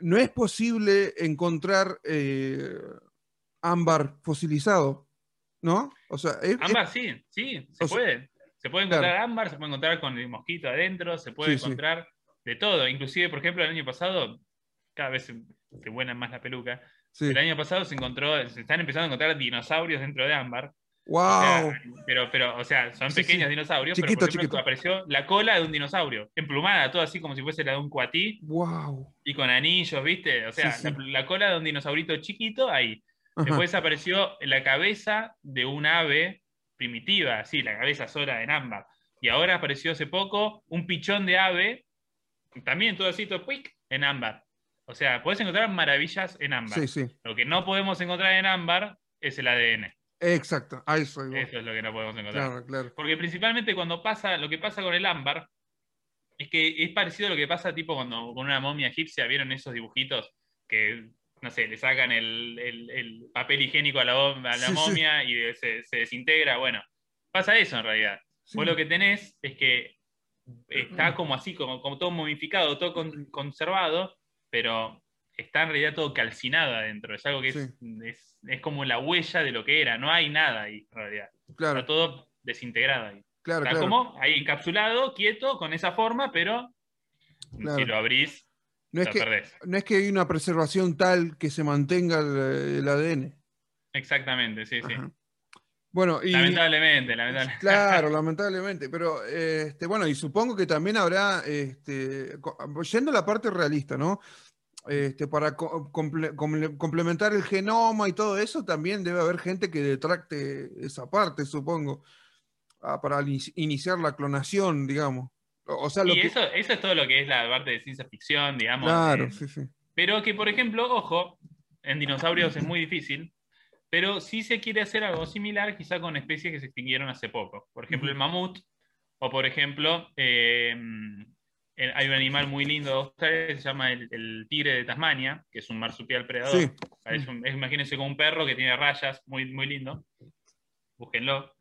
no es posible encontrar eh, ámbar fosilizado, ¿no? O sea, es- es- Ámbar, sí, sí, se sea, puede. Se puede claro. encontrar ámbar, se puede encontrar con el mosquito adentro, se puede Sí, sí. encontrar de todo. Inclusive, por ejemplo, el año pasado, cada vez se, se buena más la peluca, sí. el año pasado se encontró, se están empezando a encontrar dinosaurios dentro de ámbar. O ¡Wow! sea, pero, pero, o sea, son Sí, pequeños sí. dinosaurios, Chiquito, pero por ejemplo, chiquito. apareció la cola de un dinosaurio, emplumada, todo así como si fuese la de un cuatí ¡Wow! y con anillos, ¿viste? O sea, Sí. La, la cola de un dinosaurito chiquito ahí. Ajá. Después apareció la cabeza de un ave primitiva, sí, la cabeza sola en ámbar. Y ahora apareció hace poco un pichón de ave, también todo así, todo quick, en ámbar. O sea, puedes encontrar maravillas en ámbar. Sí, sí. Lo que no podemos encontrar en ámbar es el ADN. Exacto. Soy. Eso es lo que no podemos encontrar. Claro, claro. Porque principalmente cuando pasa, lo que pasa con el ámbar, es que es parecido a lo que pasa tipo cuando con una momia egipcia, ¿vieron esos dibujitos? Que, no sé, le sacan el, el- el papel higiénico a la, bom- a la Sí, sí. momia y se, se desintegra. Bueno, pasa eso en realidad. Sí. Vos lo que tenés es que está como así, como, como todo momificado, todo con- conservado, pero está en realidad todo calcinado adentro. Es algo que es, es, es como la huella de lo que era. No hay nada ahí en realidad. Claro, Está todo desintegrado ahí. claro, Está claro. como ahí encapsulado, quieto, con esa forma, pero Claro. si lo abrís, No es, lo que, perdés. no es que hay una preservación tal que se mantenga el, el ADN. Exactamente, sí, sí. Bueno, y. Lamentablemente, lamentablemente. Claro, lamentablemente, pero este, bueno, y supongo que también habrá, este, yendo a la parte realista, ¿no? Este, para co- comple- comple- complementar el genoma y todo eso, también debe haber gente que detracte esa parte, supongo, ah, para ini- iniciar la clonación, digamos. O sea, lo Y que... eso, eso es todo lo que es la parte de ciencia ficción, digamos. Claro, eh, sí, sí. Pero que, por ejemplo, ojo, en dinosaurios es muy difícil, pero sí se quiere hacer algo similar quizá con especies que se extinguieron hace poco. Por ejemplo, el mamut, o por ejemplo, eh, el- hay un animal muy lindo de Australia que se llama el, el tigre de Tasmania, que es un marsupial predador. Sí. Parece un- es- imagínense como un perro que tiene rayas, muy, muy lindo. Búsquenlo.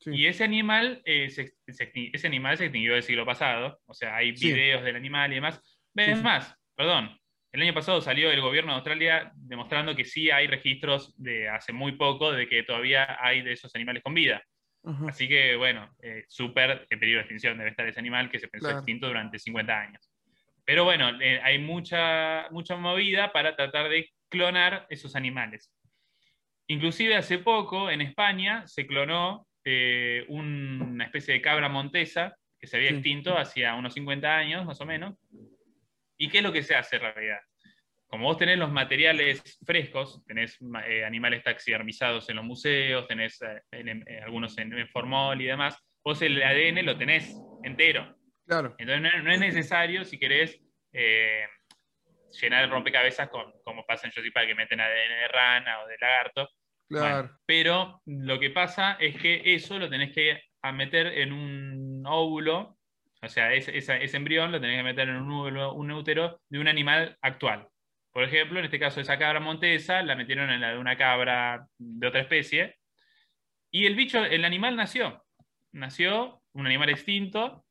sí. Y ese animal, eh, se, se ese animal se extinguió el siglo pasado. O sea, hay Sí. videos del animal y demás. Es más, perdón. El año pasado salió el gobierno de Australia demostrando que sí hay registros de hace muy poco de que todavía hay de esos animales con vida. Ajá. Así que, bueno, eh, súper en peligro de extinción debe estar ese animal que se pensó Claro. extinto durante 50 años. Pero bueno, eh, hay mucha, mucha movida para tratar de clonar esos animales. inclusive hace poco en España se clonó eh, una especie de cabra montesa que se había Sí. extinto hacía unos 50 años, más o menos. ¿Y qué es lo que se hace en realidad? Como vos tenés los materiales frescos, tenés eh, animales taxidermizados en los museos, tenés eh, en- en- algunos en, en formol y demás, vos el ADN lo tenés entero. Claro, Entonces no, no es necesario, si querés, eh, llenar el rompecabezas con, como pasa en Park, que meten ADN de rana o de lagarto. claro. Bueno, pero lo que pasa es que eso lo tenés que meter en un óvulo, o sea, ese, ese embrión lo tenés que meter en un, óvulo, un útero de un animal actual. Por ejemplo, en este caso, esa cabra montesa la metieron en la de una cabra de otra especie, y el bicho, el animal nació. Nació, un animal extinto,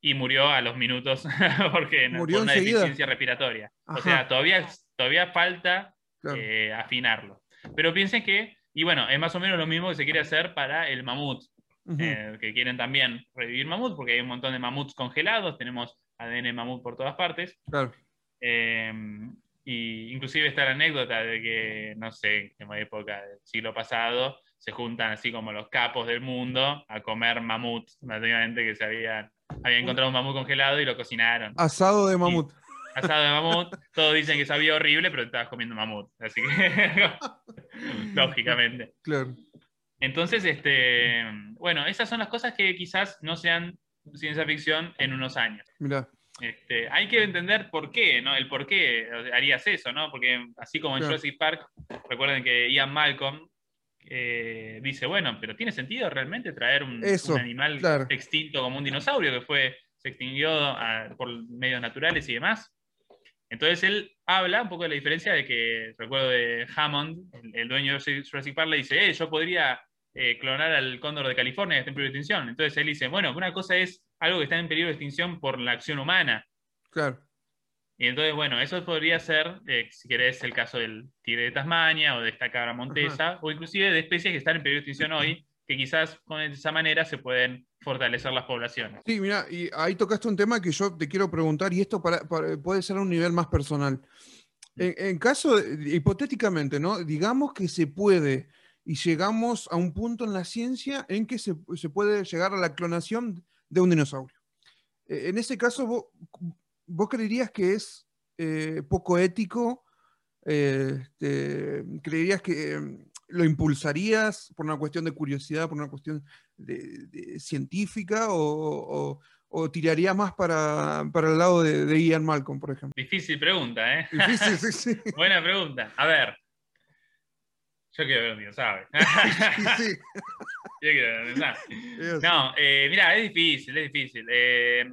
y murió a los minutos porque Murió por una enseguida. deficiencia respiratoria. Ajá. O sea, todavía, todavía falta claro. eh, afinarlo. Pero piensen que, y bueno, es más o menos lo mismo que se quiere hacer para el mamut, Ujú. eh, que quieren también revivir mamut, porque hay un montón de mamuts congelados, tenemos ADN mamut por todas partes. Claro. eh, y inclusive está la anécdota de que, no sé, en qué época del siglo pasado, se juntan así como los capos del mundo a comer mamut, básicamente que se habían, habían encontrado un mamut congelado y lo cocinaron Asado de mamut. asado de mamut, todos dicen que sabía horrible, pero estabas comiendo mamut, así que lógicamente. Claro. Entonces, este, bueno, esas son las cosas que quizás no sean ciencia ficción en unos años. Mirá. Este, hay que entender por qué, ¿no? El por qué harías eso, ¿no? Porque así como en Claro. Jurassic Park, recuerden que Ian Malcolm eh, dice, bueno, pero ¿tiene sentido realmente traer un, Eso, un animal claro. extinto como un dinosaurio que fue, se extinguió por medios naturales y demás? Entonces él habla un poco de la diferencia de que, recuerdo de Hammond, el, el dueño de Jurassic Park, le dice, eh, yo podría eh, clonar al cóndor de California que está en peligro de extinción. Entonces él dice, bueno, una cosa es algo que está en peligro de extinción por la acción humana. Claro. Y entonces, bueno, eso podría ser, eh, si querés, el caso del tigre de Tasmania o de esta cabra montesa, o inclusive de especies que están en peligro de extinción hoy, que quizás con esa manera se pueden fortalecer las poblaciones. Sí, mira, y ahí tocaste un tema que yo te quiero preguntar, y esto para- para- puede ser a un nivel más personal. En, en caso, de- hipotéticamente, ¿no? Digamos que se puede y llegamos a un punto en la ciencia en que se, se puede llegar a la clonación de un dinosaurio. Eh, En ese caso, vos, vos creerías que es eh, poco ético, este, creerías que eh, lo impulsarías por una cuestión de curiosidad, por una cuestión de- de científica, o, o- o tirarías más para, para el lado de, de Ian Malcolm, por ejemplo. Difícil pregunta, ¿eh? Difícil, sí, sí. Buena pregunta. A ver. Yo quiero ver un dinosaurio. Sí, sí, quiero. No, eh, mira, es difícil, es difícil. Eh,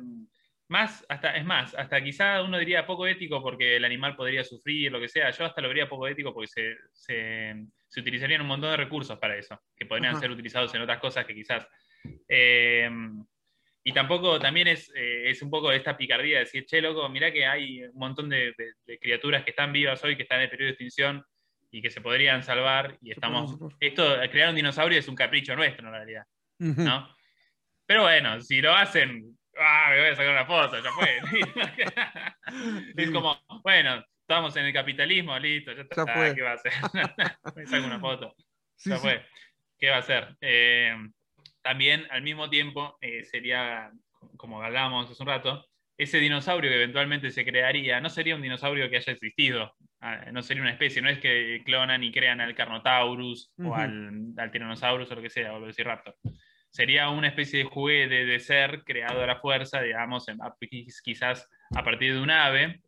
más, hasta, es más, hasta quizá uno diría poco ético porque el animal podría sufrir, lo que sea. Yo hasta lo vería poco ético porque se, se- se utilizarían un montón de recursos para eso, que podrían Ajá. ser utilizados en otras cosas que quizás. eh, y tampoco, también es, eh, es un poco esta picardía de decir, che, loco, mirá que hay un montón de, de- de criaturas que están vivas hoy, que están en periodo de extinción y que se podrían salvar. Y estamos. Esto, crear un dinosaurio es un capricho nuestro, en realidad. ¿no? Pero bueno, si lo hacen, ah, me voy a sacar una foto, ya fue. es como, bueno, estamos en el capitalismo, listo, ya está, Ya fue. ¿qué va a hacer? me saco una foto, Sí, ya sí. fue. ¿Qué va a hacer? Eh, también, al mismo tiempo, eh, sería, como hablábamos hace un rato, ese dinosaurio que eventualmente se crearía no sería un dinosaurio que haya existido, no sería una especie, no es que clonan y crean al Carnotaurus o al, al Tyrannosaurus o lo que sea, o el Velociraptor. Sería una especie de juguete de ser creado a la fuerza, digamos, en- quizás a partir de un ave.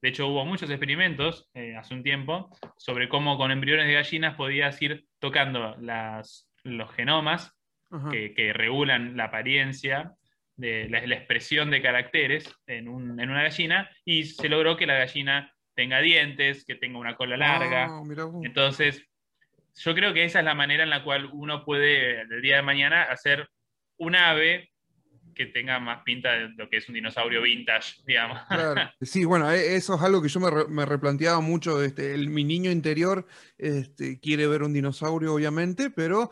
De hecho, hubo muchos experimentos eh, hace un tiempo sobre cómo con embriones de gallinas podías ir tocando las, los genomas que regulan la apariencia, de la, la expresión de caracteres en, un- en una gallina, y se logró que la gallina tenga dientes, que tenga una cola larga. Ah. Entonces, yo creo que esa es la manera en la cual uno puede, el día de mañana, hacer un ave que tenga más pinta de lo que es un dinosaurio vintage, digamos. Claro. Sí, bueno, e- eso es algo que yo me, re- me replanteaba mucho. Este, el, mi niño interior este, quiere ver un dinosaurio, obviamente, pero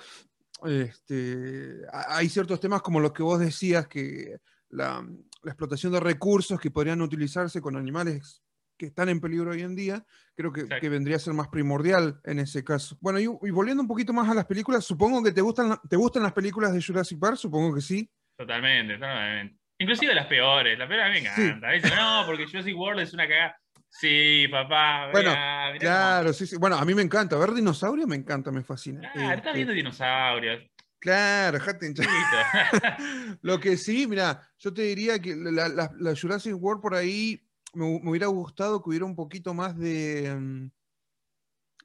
este, hay ciertos temas como los que vos decías, que la, la explotación de recursos que podrían utilizarse con animales que están en peligro hoy en día, creo que, que vendría a ser más primordial en ese caso. Bueno, y, y volviendo un poquito más a las películas, supongo que te gustan, te gustan las películas de Jurassic Park, supongo que sí. Totalmente, totalmente. Inclusive las peores, las peores a mí me Sí. encanta. Dicen, no, porque Jurassic World es una cagada. Sí, papá. Bueno, mirá, mirá Claro, sí, sí. Bueno, a mí me encanta. Ver dinosaurio me encanta, me fascina. Claro, estás Este, viendo dinosaurios. Claro. Listo. Lo que sí, mira, yo te diría que la, la- la Jurassic World por ahí me, hu- me hubiera gustado que hubiera un poquito más de, mm,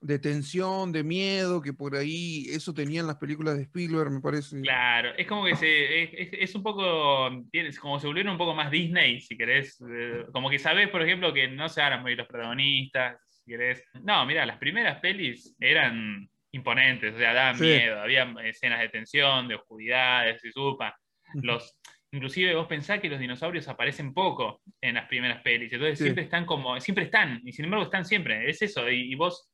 de tensión, de miedo, que por ahí eso tenían las películas de Spielberg, me parece. Claro, es como que se, es, es- un poco, tienes, como se volvieron un poco más Disney, si querés. eh, Como que sabés, por ejemplo, que no se van a morir los protagonistas, si querés. No, mira, las primeras pelis eran imponentes, o sea, daban Sí. miedo, había escenas de tensión, de oscuridad, de supa. Los, inclusive vos pensás que los dinosaurios aparecen poco en las primeras pelis, entonces Sí. siempre están como, siempre están, y sin embargo están siempre, es eso, y, y vos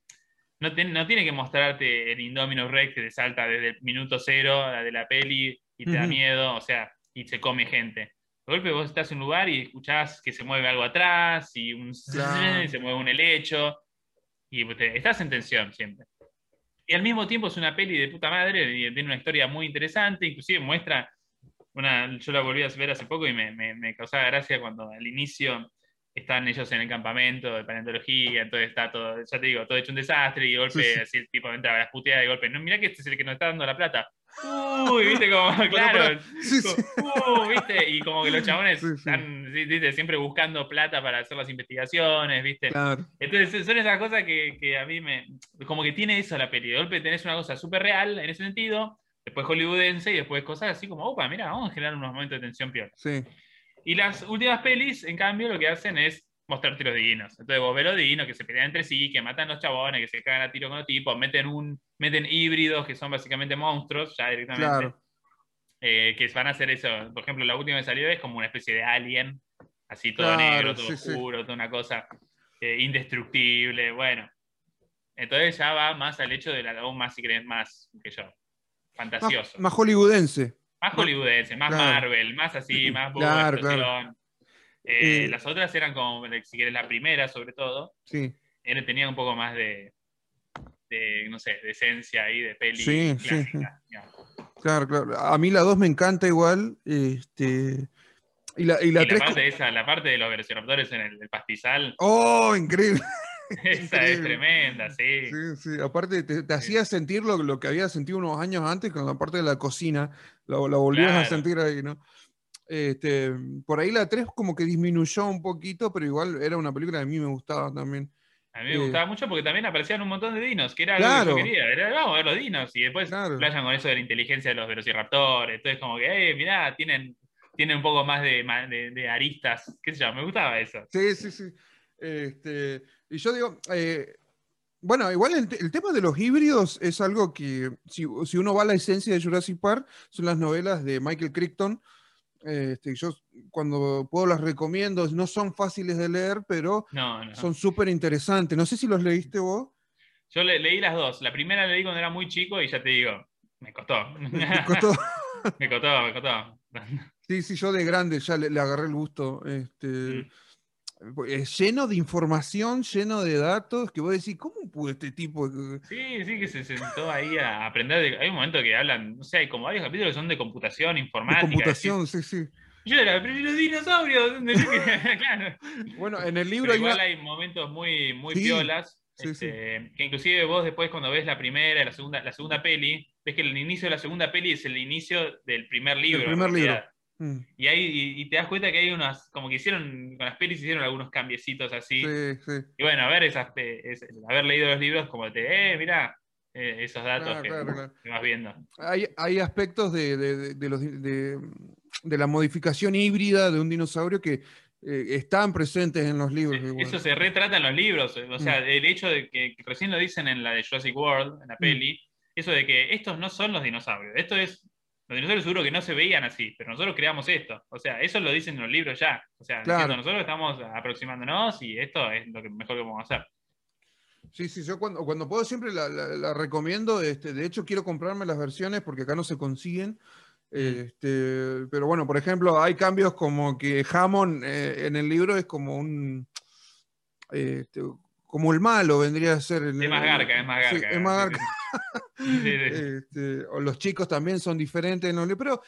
no, ten- no tiene que mostrarte el Indominus Rex que te salta desde el minuto cero de la peli y te da Ujú. miedo, o sea, y se come gente. De golpe vos estás en un lugar y escuchás que se mueve algo atrás y un Claro. y se mueve un helecho y te- estás en tensión siempre. Y al mismo tiempo es una peli de puta madre y tiene una historia muy interesante, inclusive muestra una, yo la volví a ver hace poco y me, me- me causaba gracia cuando al inicio están ellos en el campamento de paleontología, entonces está todo, ya te digo, todo hecho un desastre y de golpe Sí, sí. así el tipo entra a las puteadas y golpe, no, mirá que este es el que nos está dando la plata. Uy, viste como, claro. Sí, como, uh, viste, y como que los chabones están viste, siempre buscando plata para hacer las investigaciones, viste. Claro. Entonces son esas cosas que, que a mí me. Como que tiene eso la peli. De golpe tenés una cosa súper real en ese sentido, después hollywoodense y después cosas así como, opa, mira, vamos a generar unos momentos de tensión peor. Sí. Y las últimas pelis, en cambio, lo que hacen es mostrarte los dinos. Entonces vos ves los dinos que se pelean entre sí, que matan los chabones, que se cagan a tiro con los tipos, meten un meten híbridos que son básicamente monstruos, ya directamente. Claro. eh, que van a hacer eso. Por ejemplo, la última que salió es como una especie de alien, así todo Claro, negro, todo sí, sí. oscuro, toda una cosa eh, indestructible, bueno. Entonces ya va más al hecho de la aún más, si querés, más que yo. Fantasioso. Más, más hollywoodense. Más hollywoodense, más Claro. Marvel, más así, más Claro, explosión. Eh, Eh, las otras eran como, si querés, la primera sobre todo, Sí. era- tenía un poco más de, de, no sé, de esencia ahí, de peli Sí, sí. Claro, claro. A mí la 2 me encanta igual. Este. Y la, y la y la 3. parte, esa, la parte de los velociraptores en el, el pastizal, ¡Oh, increíble! esa es tremenda, sí. Sí, sí. Aparte, te, te hacía sentir lo, lo que había sentido unos años antes con la parte de la cocina. Lo, lo volvías a sentir ahí, ¿no? Este, por ahí la 3 como que disminuyó un poquito, pero igual era una película que a mí me gustaba también. A mí me Eh, gustaba mucho porque también aparecían un montón de dinos, que era algo Claro. que yo quería. Era, vamos a ver los dinos. Y después Claro. playan con eso de la inteligencia de los velociraptores. Entonces, como que, eh, mirá, tienen, tienen un poco más de, de, de aristas. ¿Qué sé yo? Me gustaba eso. Sí, sí, sí. Este, y yo digo, eh, bueno, igual el, te- el tema de los híbridos es algo que, si, si uno va a la esencia de Jurassic Park, son las novelas de Michael Crichton. Este, yo cuando puedo las recomiendo, no son fáciles de leer, pero No, no. son súper interesantes. No sé si los leíste vos. Yo le- leí las dos. La primera la leí cuando era muy chico y ya te digo, me costó. Me costó- me costó, me costó. Sí, sí, yo de grande ya le, le agarré el gusto. Este, Mm. Es lleno de información, lleno de datos, que vos decís, ¿cómo pudo este tipo? Sí, sí, que se sentó ahí a aprender. de- hay un momento que hablan, no sé, hay como varios capítulos que son de computación, De informática. computación, sí, sí. Yo era, pero ¿y los dinosaurios, ¿dónde yo que-?" claro. Bueno, en el libro hay igual una- hay momentos muy, muy Sí, piolas. sí, este, Que inclusive vos después cuando ves la primera y la segunda, la segunda peli, ves que el inicio de la segunda peli es el inicio del primer libro. en primer libro. Mm, Y, ahí, y, y te das cuenta que hay unas, como que hicieron, con las pelis hicieron algunos cambiecitos así. Sí, sí. Y bueno, a ver esas, pe- es- haber leído los libros como te, eh, mirá, eh, esos datos Claro, que, claro, claro. que vas viendo. Hay, hay aspectos de, de- de- de los, de, de la modificación híbrida de un dinosaurio que eh, están presentes en los libros. Eso se retrata en los libros. O sea, Mm. el hecho de que, que recién lo dicen en la de Jurassic World, en la peli, eso de que estos no son los dinosaurios. Esto es. Los dinosaurios seguro que no se veían así, pero nosotros creamos esto. O sea, eso lo dicen en los libros ya. O sea, Claro. diciendo, nosotros estamos aproximándonos y esto es lo que mejor que podemos hacer. Sí, sí, yo cuando, cuando puedo siempre la, la- la recomiendo. Este, de hecho, quiero comprarme las versiones porque acá no se consiguen. Este, pero bueno, por ejemplo, hay cambios como que Hammond eh, en el libro es como un. este, como el malo vendría a ser. Es más garca, es más garca. es más garca. Este, o los chicos también son diferentes, ¿no? pero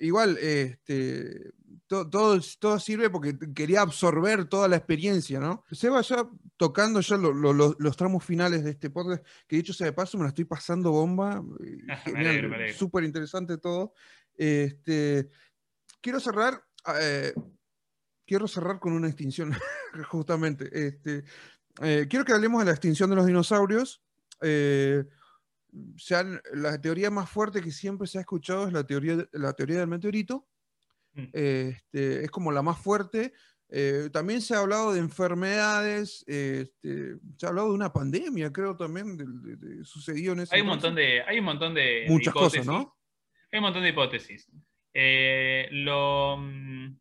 igual, este, todo, todo, sirve porque quería absorber toda la experiencia, ¿no? Se va ya tocando ya los tramos finales de este podcast, que dicho sea de paso, me la estoy pasando bomba. Súper interesante todo. Este, quiero cerrar. Eh, quiero cerrar con una extinción, justamente. Este, eh, quiero que hablemos de la extinción de los dinosaurios. Eh, la teoría más fuerte que siempre se ha escuchado es la teoría, la teoría del meteorito. Mm. Este, es como la más fuerte. Eh, también se ha hablado de enfermedades, este, se ha hablado de una pandemia, creo también, de, sucedió en ese hay un montón de Hay un montón de Muchas cosas, ¿no? Hay un montón de hipótesis. Eh, lo, mm,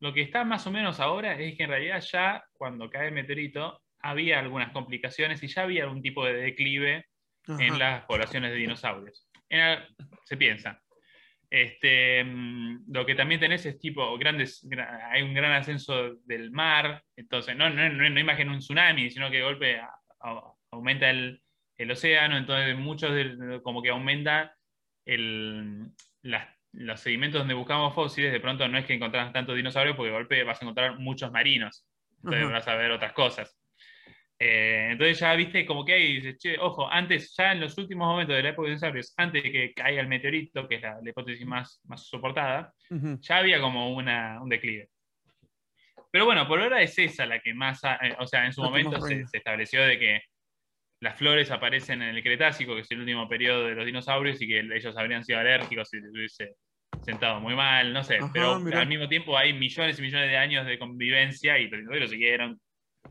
lo que está más o menos ahora es que en realidad ya cuando cae el meteorito había algunas complicaciones y ya había algún tipo de declive en las poblaciones de dinosaurios. se piensa. Este, mm, lo que también tenés es tipo grandes, hay un gran ascenso del mar, entonces no, no, no, imagen un tsunami, sino que de golpe aumenta el, el, océano, entonces muchos como que aumenta el, los sedimentos donde buscamos fósiles, de pronto no es que encontrás tantos dinosaurios, porque de golpe vas a encontrar muchos marinos, entonces vas a ver otras cosas. Eh, entonces ya viste como que hay, dices, che, ojo, antes, ya en los últimos momentos de la época de dinosaurios, antes de que caiga el meteorito, que es la, hipótesis más, más soportada, ya había como una, un declive. Pero bueno, por ahora es esa la que más, eh, o sea, en su momento se, estableció de que las flores aparecen en el Cretácico, que es el último periodo de los dinosaurios, y que ellos habrían sido alérgicos si se hubiese sentado muy mal, no sé, pero al mismo tiempo hay millones y millones de años de convivencia y los dinosaurios siguieron.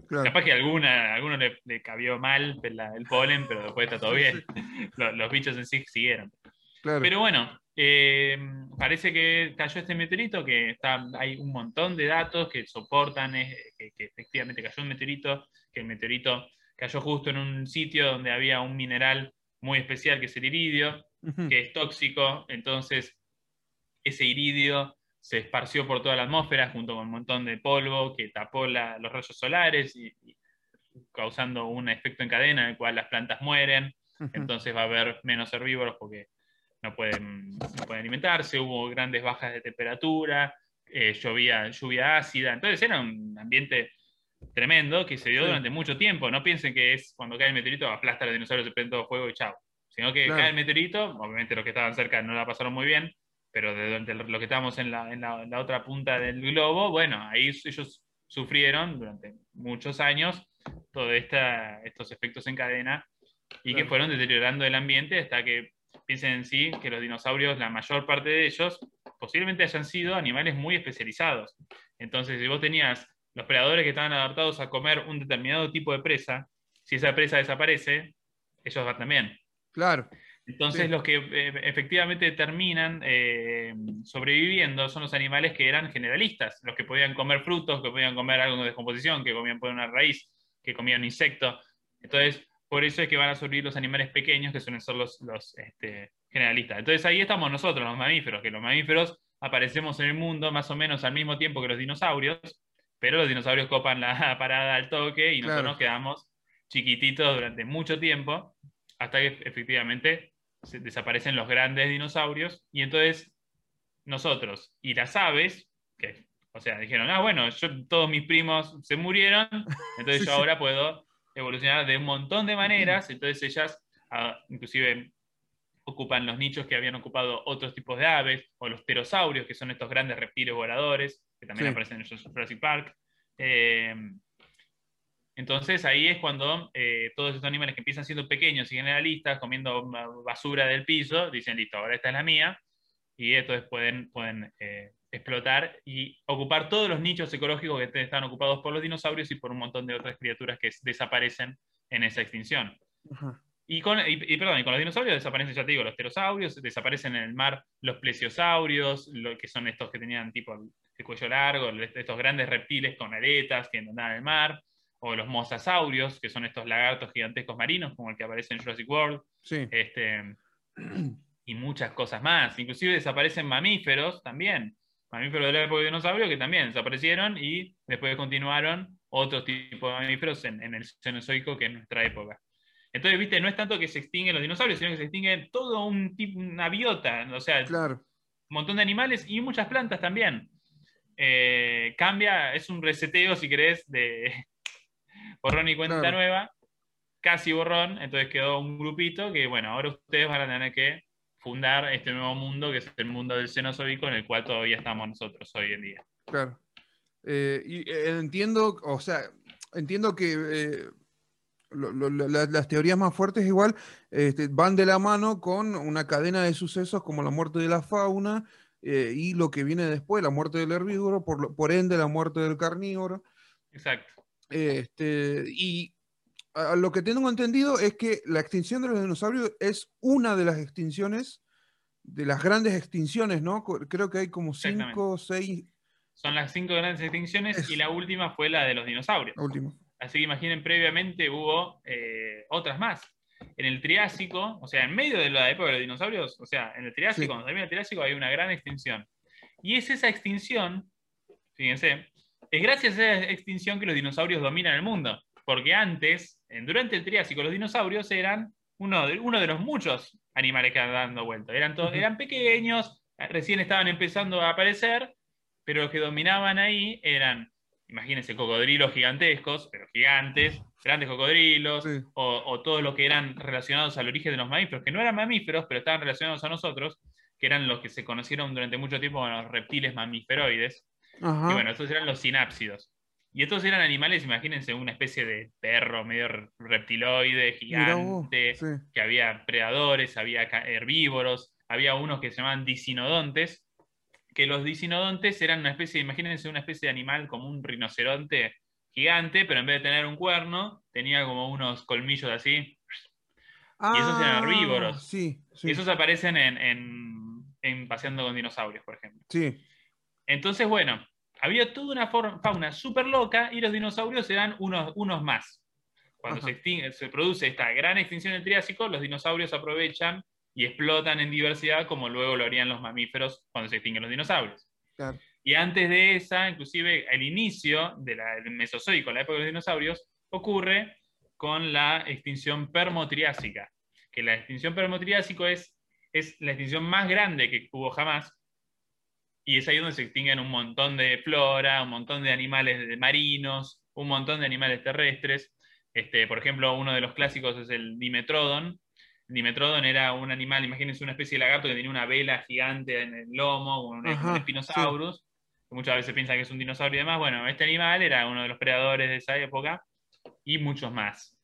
Capaz que alguna, a alguno le, cabió mal el, polen, pero después está todo bien. Los, bichos en sí siguieron. Pero bueno, eh, parece que cayó este meteorito, que está, hay un montón de datos que soportan eh, que, efectivamente cayó un meteorito, que el meteorito cayó justo en un sitio donde había un mineral muy especial que es el iridio, que es tóxico, entonces ese iridio se esparció por toda la atmósfera junto con un montón de polvo que tapó los rayos solares y, causando un efecto en cadena en el cual las plantas mueren, entonces va a haber menos herbívoros porque no pueden, pueden alimentarse, hubo grandes bajas de temperatura, eh, llovía lluvia ácida, entonces era un ambiente tremendo que se dio durante mucho tiempo. No piensen que es cuando cae el meteorito, aplasta a los dinosaurios, se prende todo fuego y chao. Sino que cae el meteorito, obviamente los que estaban cerca no la pasaron muy bien, pero de, lo que estamos en la, en, la, otra punta del globo, bueno, ahí ellos sufrieron durante muchos años todos estos efectos en cadena y que fueron deteriorando el ambiente hasta que piensen en sí que los dinosaurios, la mayor parte de ellos, posiblemente hayan sido animales muy especializados. Entonces, si vos tenías los predadores que estaban adaptados a comer un determinado tipo de presa, si esa presa desaparece, ellos van también. Claro. Entonces los que eh, efectivamente terminan eh, sobreviviendo son los animales que eran generalistas, los que podían comer frutos, que podían comer algo de descomposición, que comían por una raíz, que comían insectos. Entonces, por eso es que van a sobrevivir los animales pequeños, que suelen ser los, este, generalistas. Entonces ahí estamos nosotros, los mamíferos, que los mamíferos aparecemos en el mundo más o menos al mismo tiempo que los dinosaurios, pero los dinosaurios copan la parada al toque y nosotros nos quedamos chiquititos durante mucho tiempo, hasta que efectivamente desaparecen los grandes dinosaurios y entonces nosotros y las aves, que, o sea, dijeron, ah, bueno, yo, todos mis primos se murieron, entonces yo ahora puedo evolucionar de un montón de maneras, entonces ellas ah, inclusive ocupan los nichos que habían ocupado otros tipos de aves, o los pterosaurios, que son estos grandes reptiles voladores, que también aparecen en Jurassic Park. Eh, entonces ahí es cuando eh, todos estos animales que empiezan siendo pequeños y generalistas, comiendo basura del piso, dicen, listo, ahora esta es la mía, y entonces pueden, pueden eh, explotar y ocupar todos los nichos ecológicos que están ocupados por los dinosaurios y por un montón de otras criaturas que desaparecen en esa extinción. Y con, perdón, y con los dinosaurios desaparecen, ya te digo, los pterosaurios, desaparecen en el mar los plesiosaurios, lo, que son estos que tenían tipo el cuello largo, estos grandes reptiles con aletas que andan en el mar o los mosasaurios, que son estos lagartos gigantescos marinos, como el que aparece en Jurassic World, este, y muchas cosas más. Inclusive desaparecen mamíferos también, mamíferos de la época de dinosaurio que también desaparecieron y después continuaron otros tipos de mamíferos en, en el Cenozoico que en nuestra época. Entonces, viste, no es tanto que se extinguen los dinosaurios, sino que se extingue todo un tipo, una biota, o sea, Claro. un montón de animales y muchas plantas también. Eh, cambia, es un reseteo, si querés, de borrón y cuenta Claro. nueva, casi borrón, entonces quedó un grupito que, bueno, ahora ustedes van a tener que fundar este nuevo mundo, que es el mundo del Cenozoico, en el cual todavía estamos nosotros hoy en día. Claro. Eh, y eh, entiendo, o sea, entiendo que lo- lo- la- las teorías más fuertes igual este, van de la mano con una cadena de sucesos como la muerte de la fauna eh, y lo que viene después, la muerte del herbívoro, por, ende la muerte del carnívoro. Exacto. Este, y a- a lo que tengo entendido es que la extinción de los dinosaurios es una de las extinciones, de las grandes extinciones, ¿no? Creo que hay como cinco o seis Son las cinco grandes extinciones Es- y la última fue la de los dinosaurios. la última. Así que imaginen, previamente hubo eh, otras más. En el Triásico, o sea, en medio de la época de los dinosaurios, o sea, en el Triásico, Sí. cuando termina el Triásico, hay una gran extinción. Y es esa extinción, fíjense, es gracias a esa extinción que los dinosaurios dominan el mundo. Porque antes, durante el Triásico, los dinosaurios eran uno de, uno de los muchos animales que andaban dando vuelta. Eran, Ujú. eran pequeños, recién estaban empezando a aparecer, pero los que dominaban ahí eran imagínense, cocodrilos gigantescos, pero gigantes, grandes cocodrilos, Sí. o, o todos los que eran relacionados al origen de los mamíferos, que no eran mamíferos, pero estaban relacionados a nosotros, que eran los que se conocieron durante mucho tiempo como los reptiles mamíferoides. Ajá. Y bueno, estos eran los sinápsidos. Y estos eran animales, imagínense, una especie de perro medio re- reptiloide, vos, gigante, sí. que había predadores, había herbívoros, había unos que se llamaban dicinodontes, que los dicinodontes eran una especie, imagínense una especie de animal como un rinoceronte gigante, pero en vez de tener un cuerno, tenía como unos colmillos así. y esos eran Ah, herbívoros. Sí, sí. Y esos aparecen en, en- en Paseando con Dinosaurios, por ejemplo. sí. Entonces, bueno, había toda una fauna súper loca y los dinosaurios eran unos, unos más. Cuando se, se produce esta gran extinción del Triásico, los dinosaurios aprovechan y explotan en diversidad como luego lo harían los mamíferos cuando se extinguen los dinosaurios. Claro. Y antes de esa, inclusive el inicio de la- del Mesozoico, la época de los dinosaurios, ocurre con la extinción permotriásica. Que la extinción permotriásico es, es la extinción más grande que hubo jamás. Y es ahí donde se extinguen un montón de flora, un montón de animales marinos, un montón de animales terrestres. Este, por ejemplo, uno de los clásicos es el Dimetrodon. Dimetrodon era un animal, imagínense una especie de lagarto que tenía una vela gigante en el lomo, un, Ajá, un Spinosaurus, que muchas veces piensan que es un dinosaurio y demás. Bueno, este animal era uno de los predadores de esa época y muchos más.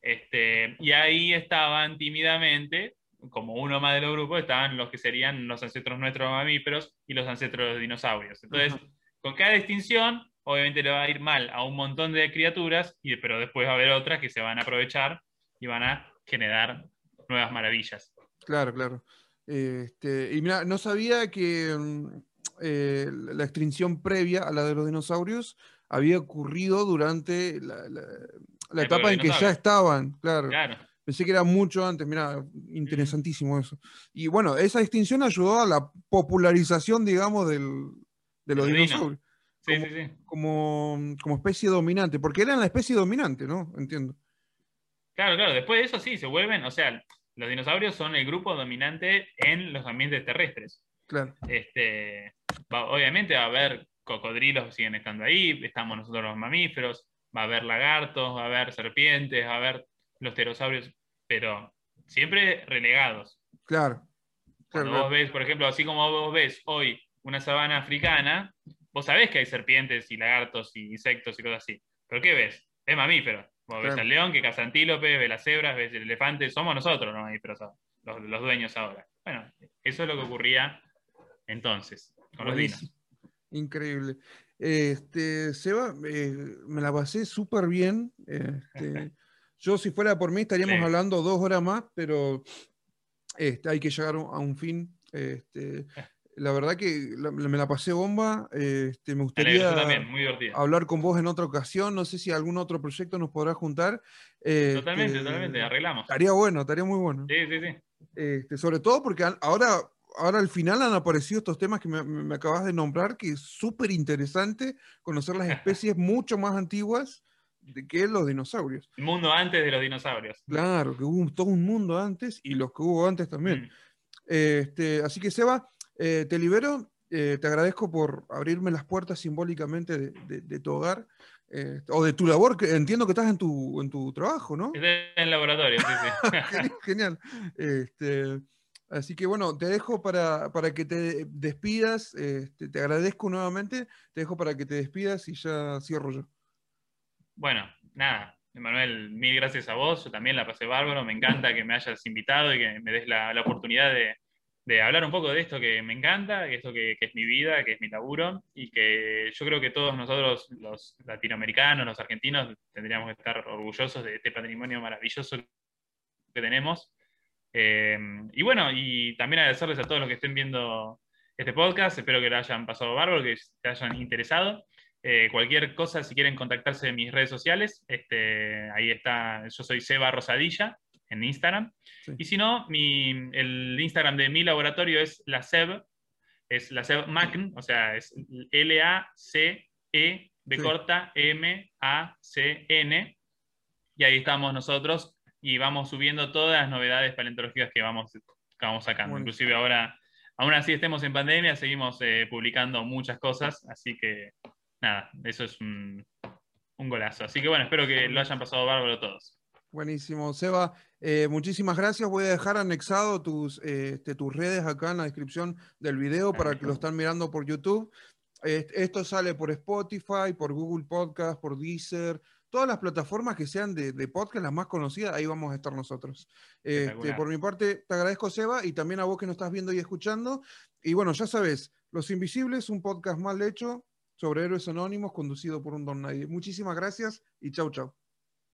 Este, y ahí estaban tímidamente, como uno más de los grupos, estaban los que serían los ancestros nuestros mamíferos y los ancestros de los dinosaurios. Entonces, Ajá. con cada extinción, obviamente le va a ir mal a un montón de criaturas, y, pero después va a haber otras que se van a aprovechar y van a generar nuevas maravillas. Claro, claro. Este, y mira, no sabía que mm, eh, la extinción previa a la de los dinosaurios había ocurrido durante la, etapa en que ya estaban, claro. Claro, Pensé que era mucho antes, mira, interesantísimo eso. Y bueno, esa extinción ayudó a la popularización, digamos, del, de los dinosaurios sí, Como- sí, sí. como, como especie dominante, porque eran la especie dominante, ¿no? Entiendo. Claro, claro, después de eso sí, se vuelven, o sea, los dinosaurios son el grupo dominante en los ambientes terrestres. Claro. Este, va- obviamente va a haber cocodrilos que siguen estando ahí, estamos nosotros los mamíferos, va a haber lagartos, va a haber serpientes, va a haber los pterosaurios, pero siempre relegados. Claro. Cuando claro, vos ves, por ejemplo, así como vos ves hoy una sabana africana, vos sabés que hay serpientes y lagartos y insectos y cosas así. ¿Pero qué ves? Es mamífero. Vos ves Claro. al león que caza antílopes, ves las cebras, ves el elefante, somos nosotros los mamíferos ahora, los, los dueños ahora. Bueno, eso es lo que ocurría entonces con los dinos. Increíble. Este, Seba, eh, me la pasé súper bien. Este, yo, si fuera por mí, estaríamos Sí. hablando dos horas más, pero este, hay que llegar a un fin. Este, la verdad que la- me la pasé bomba. Este, me gustaría también, muy hablar con vos en otra ocasión. No sé si algún otro proyecto nos podrá juntar. Totalmente, Este, totalmente, arreglamos. Estaría bueno, estaría muy bueno. Sí, sí, sí. Este, sobre todo porque ahora, ahora al final han aparecido estos temas que me, acabas de nombrar, que es súper interesante conocer las especies mucho más antiguas de que los dinosaurios. El mundo antes de los dinosaurios. Claro, que hubo todo un mundo antes y los que hubo antes también. Mm. Este, así que Seba, eh, te libero, eh, te agradezco por abrirme las puertas simbólicamente de, tu hogar. Eh, o de tu labor, que entiendo que estás en tu, en tu trabajo, ¿no? en el laboratorio, sí, sí. Genial. Este, así que bueno, te dejo para, que te despidas. Este, te agradezco nuevamente. Te dejo para que te despidas y ya cierro yo. Bueno, nada, Emanuel, mil gracias a vos. Yo también la pasé bárbaro. Me encanta que me hayas invitado y que me des la oportunidad de, de hablar un poco de esto que me encanta, esto que, es mi vida, que es mi laburo, y que yo creo que todos nosotros, los latinoamericanos, los argentinos, tendríamos que estar orgullosos de este patrimonio maravilloso que tenemos. Eh, y bueno, y también agradecerles a todos los que estén viendo este podcast, espero que lo hayan pasado bárbaro, que te hayan interesado. Eh, cualquier cosa, si quieren contactarse en mis redes sociales, este, ahí está, yo soy Seba Rosadilla, en Instagram. Y si no, el Instagram de mi laboratorio es la SEB, es la SEB MACN, o sea, es L-A-C-E, B corta, M-A-C-N. Y ahí estamos nosotros y vamos subiendo todas las novedades paleontológicas que vamos, que vamos sacando. Inclusive ahora, aún así estemos en pandemia, seguimos eh, publicando muchas cosas, así que nada, eso es un, un golazo. Así que bueno, espero que lo hayan pasado bárbaro todos. Buenísimo. Seba, eh, muchísimas gracias. Voy a dejar anexado tus, este, tus redes acá en la descripción del video para que lo están mirando por YouTube. esto sale por Spotify, por Google Podcast, por Deezer, todas las plataformas que sean de, podcast, las más conocidas, ahí vamos a estar nosotros. Este, por mi parte, te agradezco, Seba, y también a vos que nos estás viendo y escuchando. Y bueno, ya sabes, Los Invisibles, un podcast mal hecho sobre héroes anónimos conducido por un don nadie. Muchísimas gracias y chau, chau.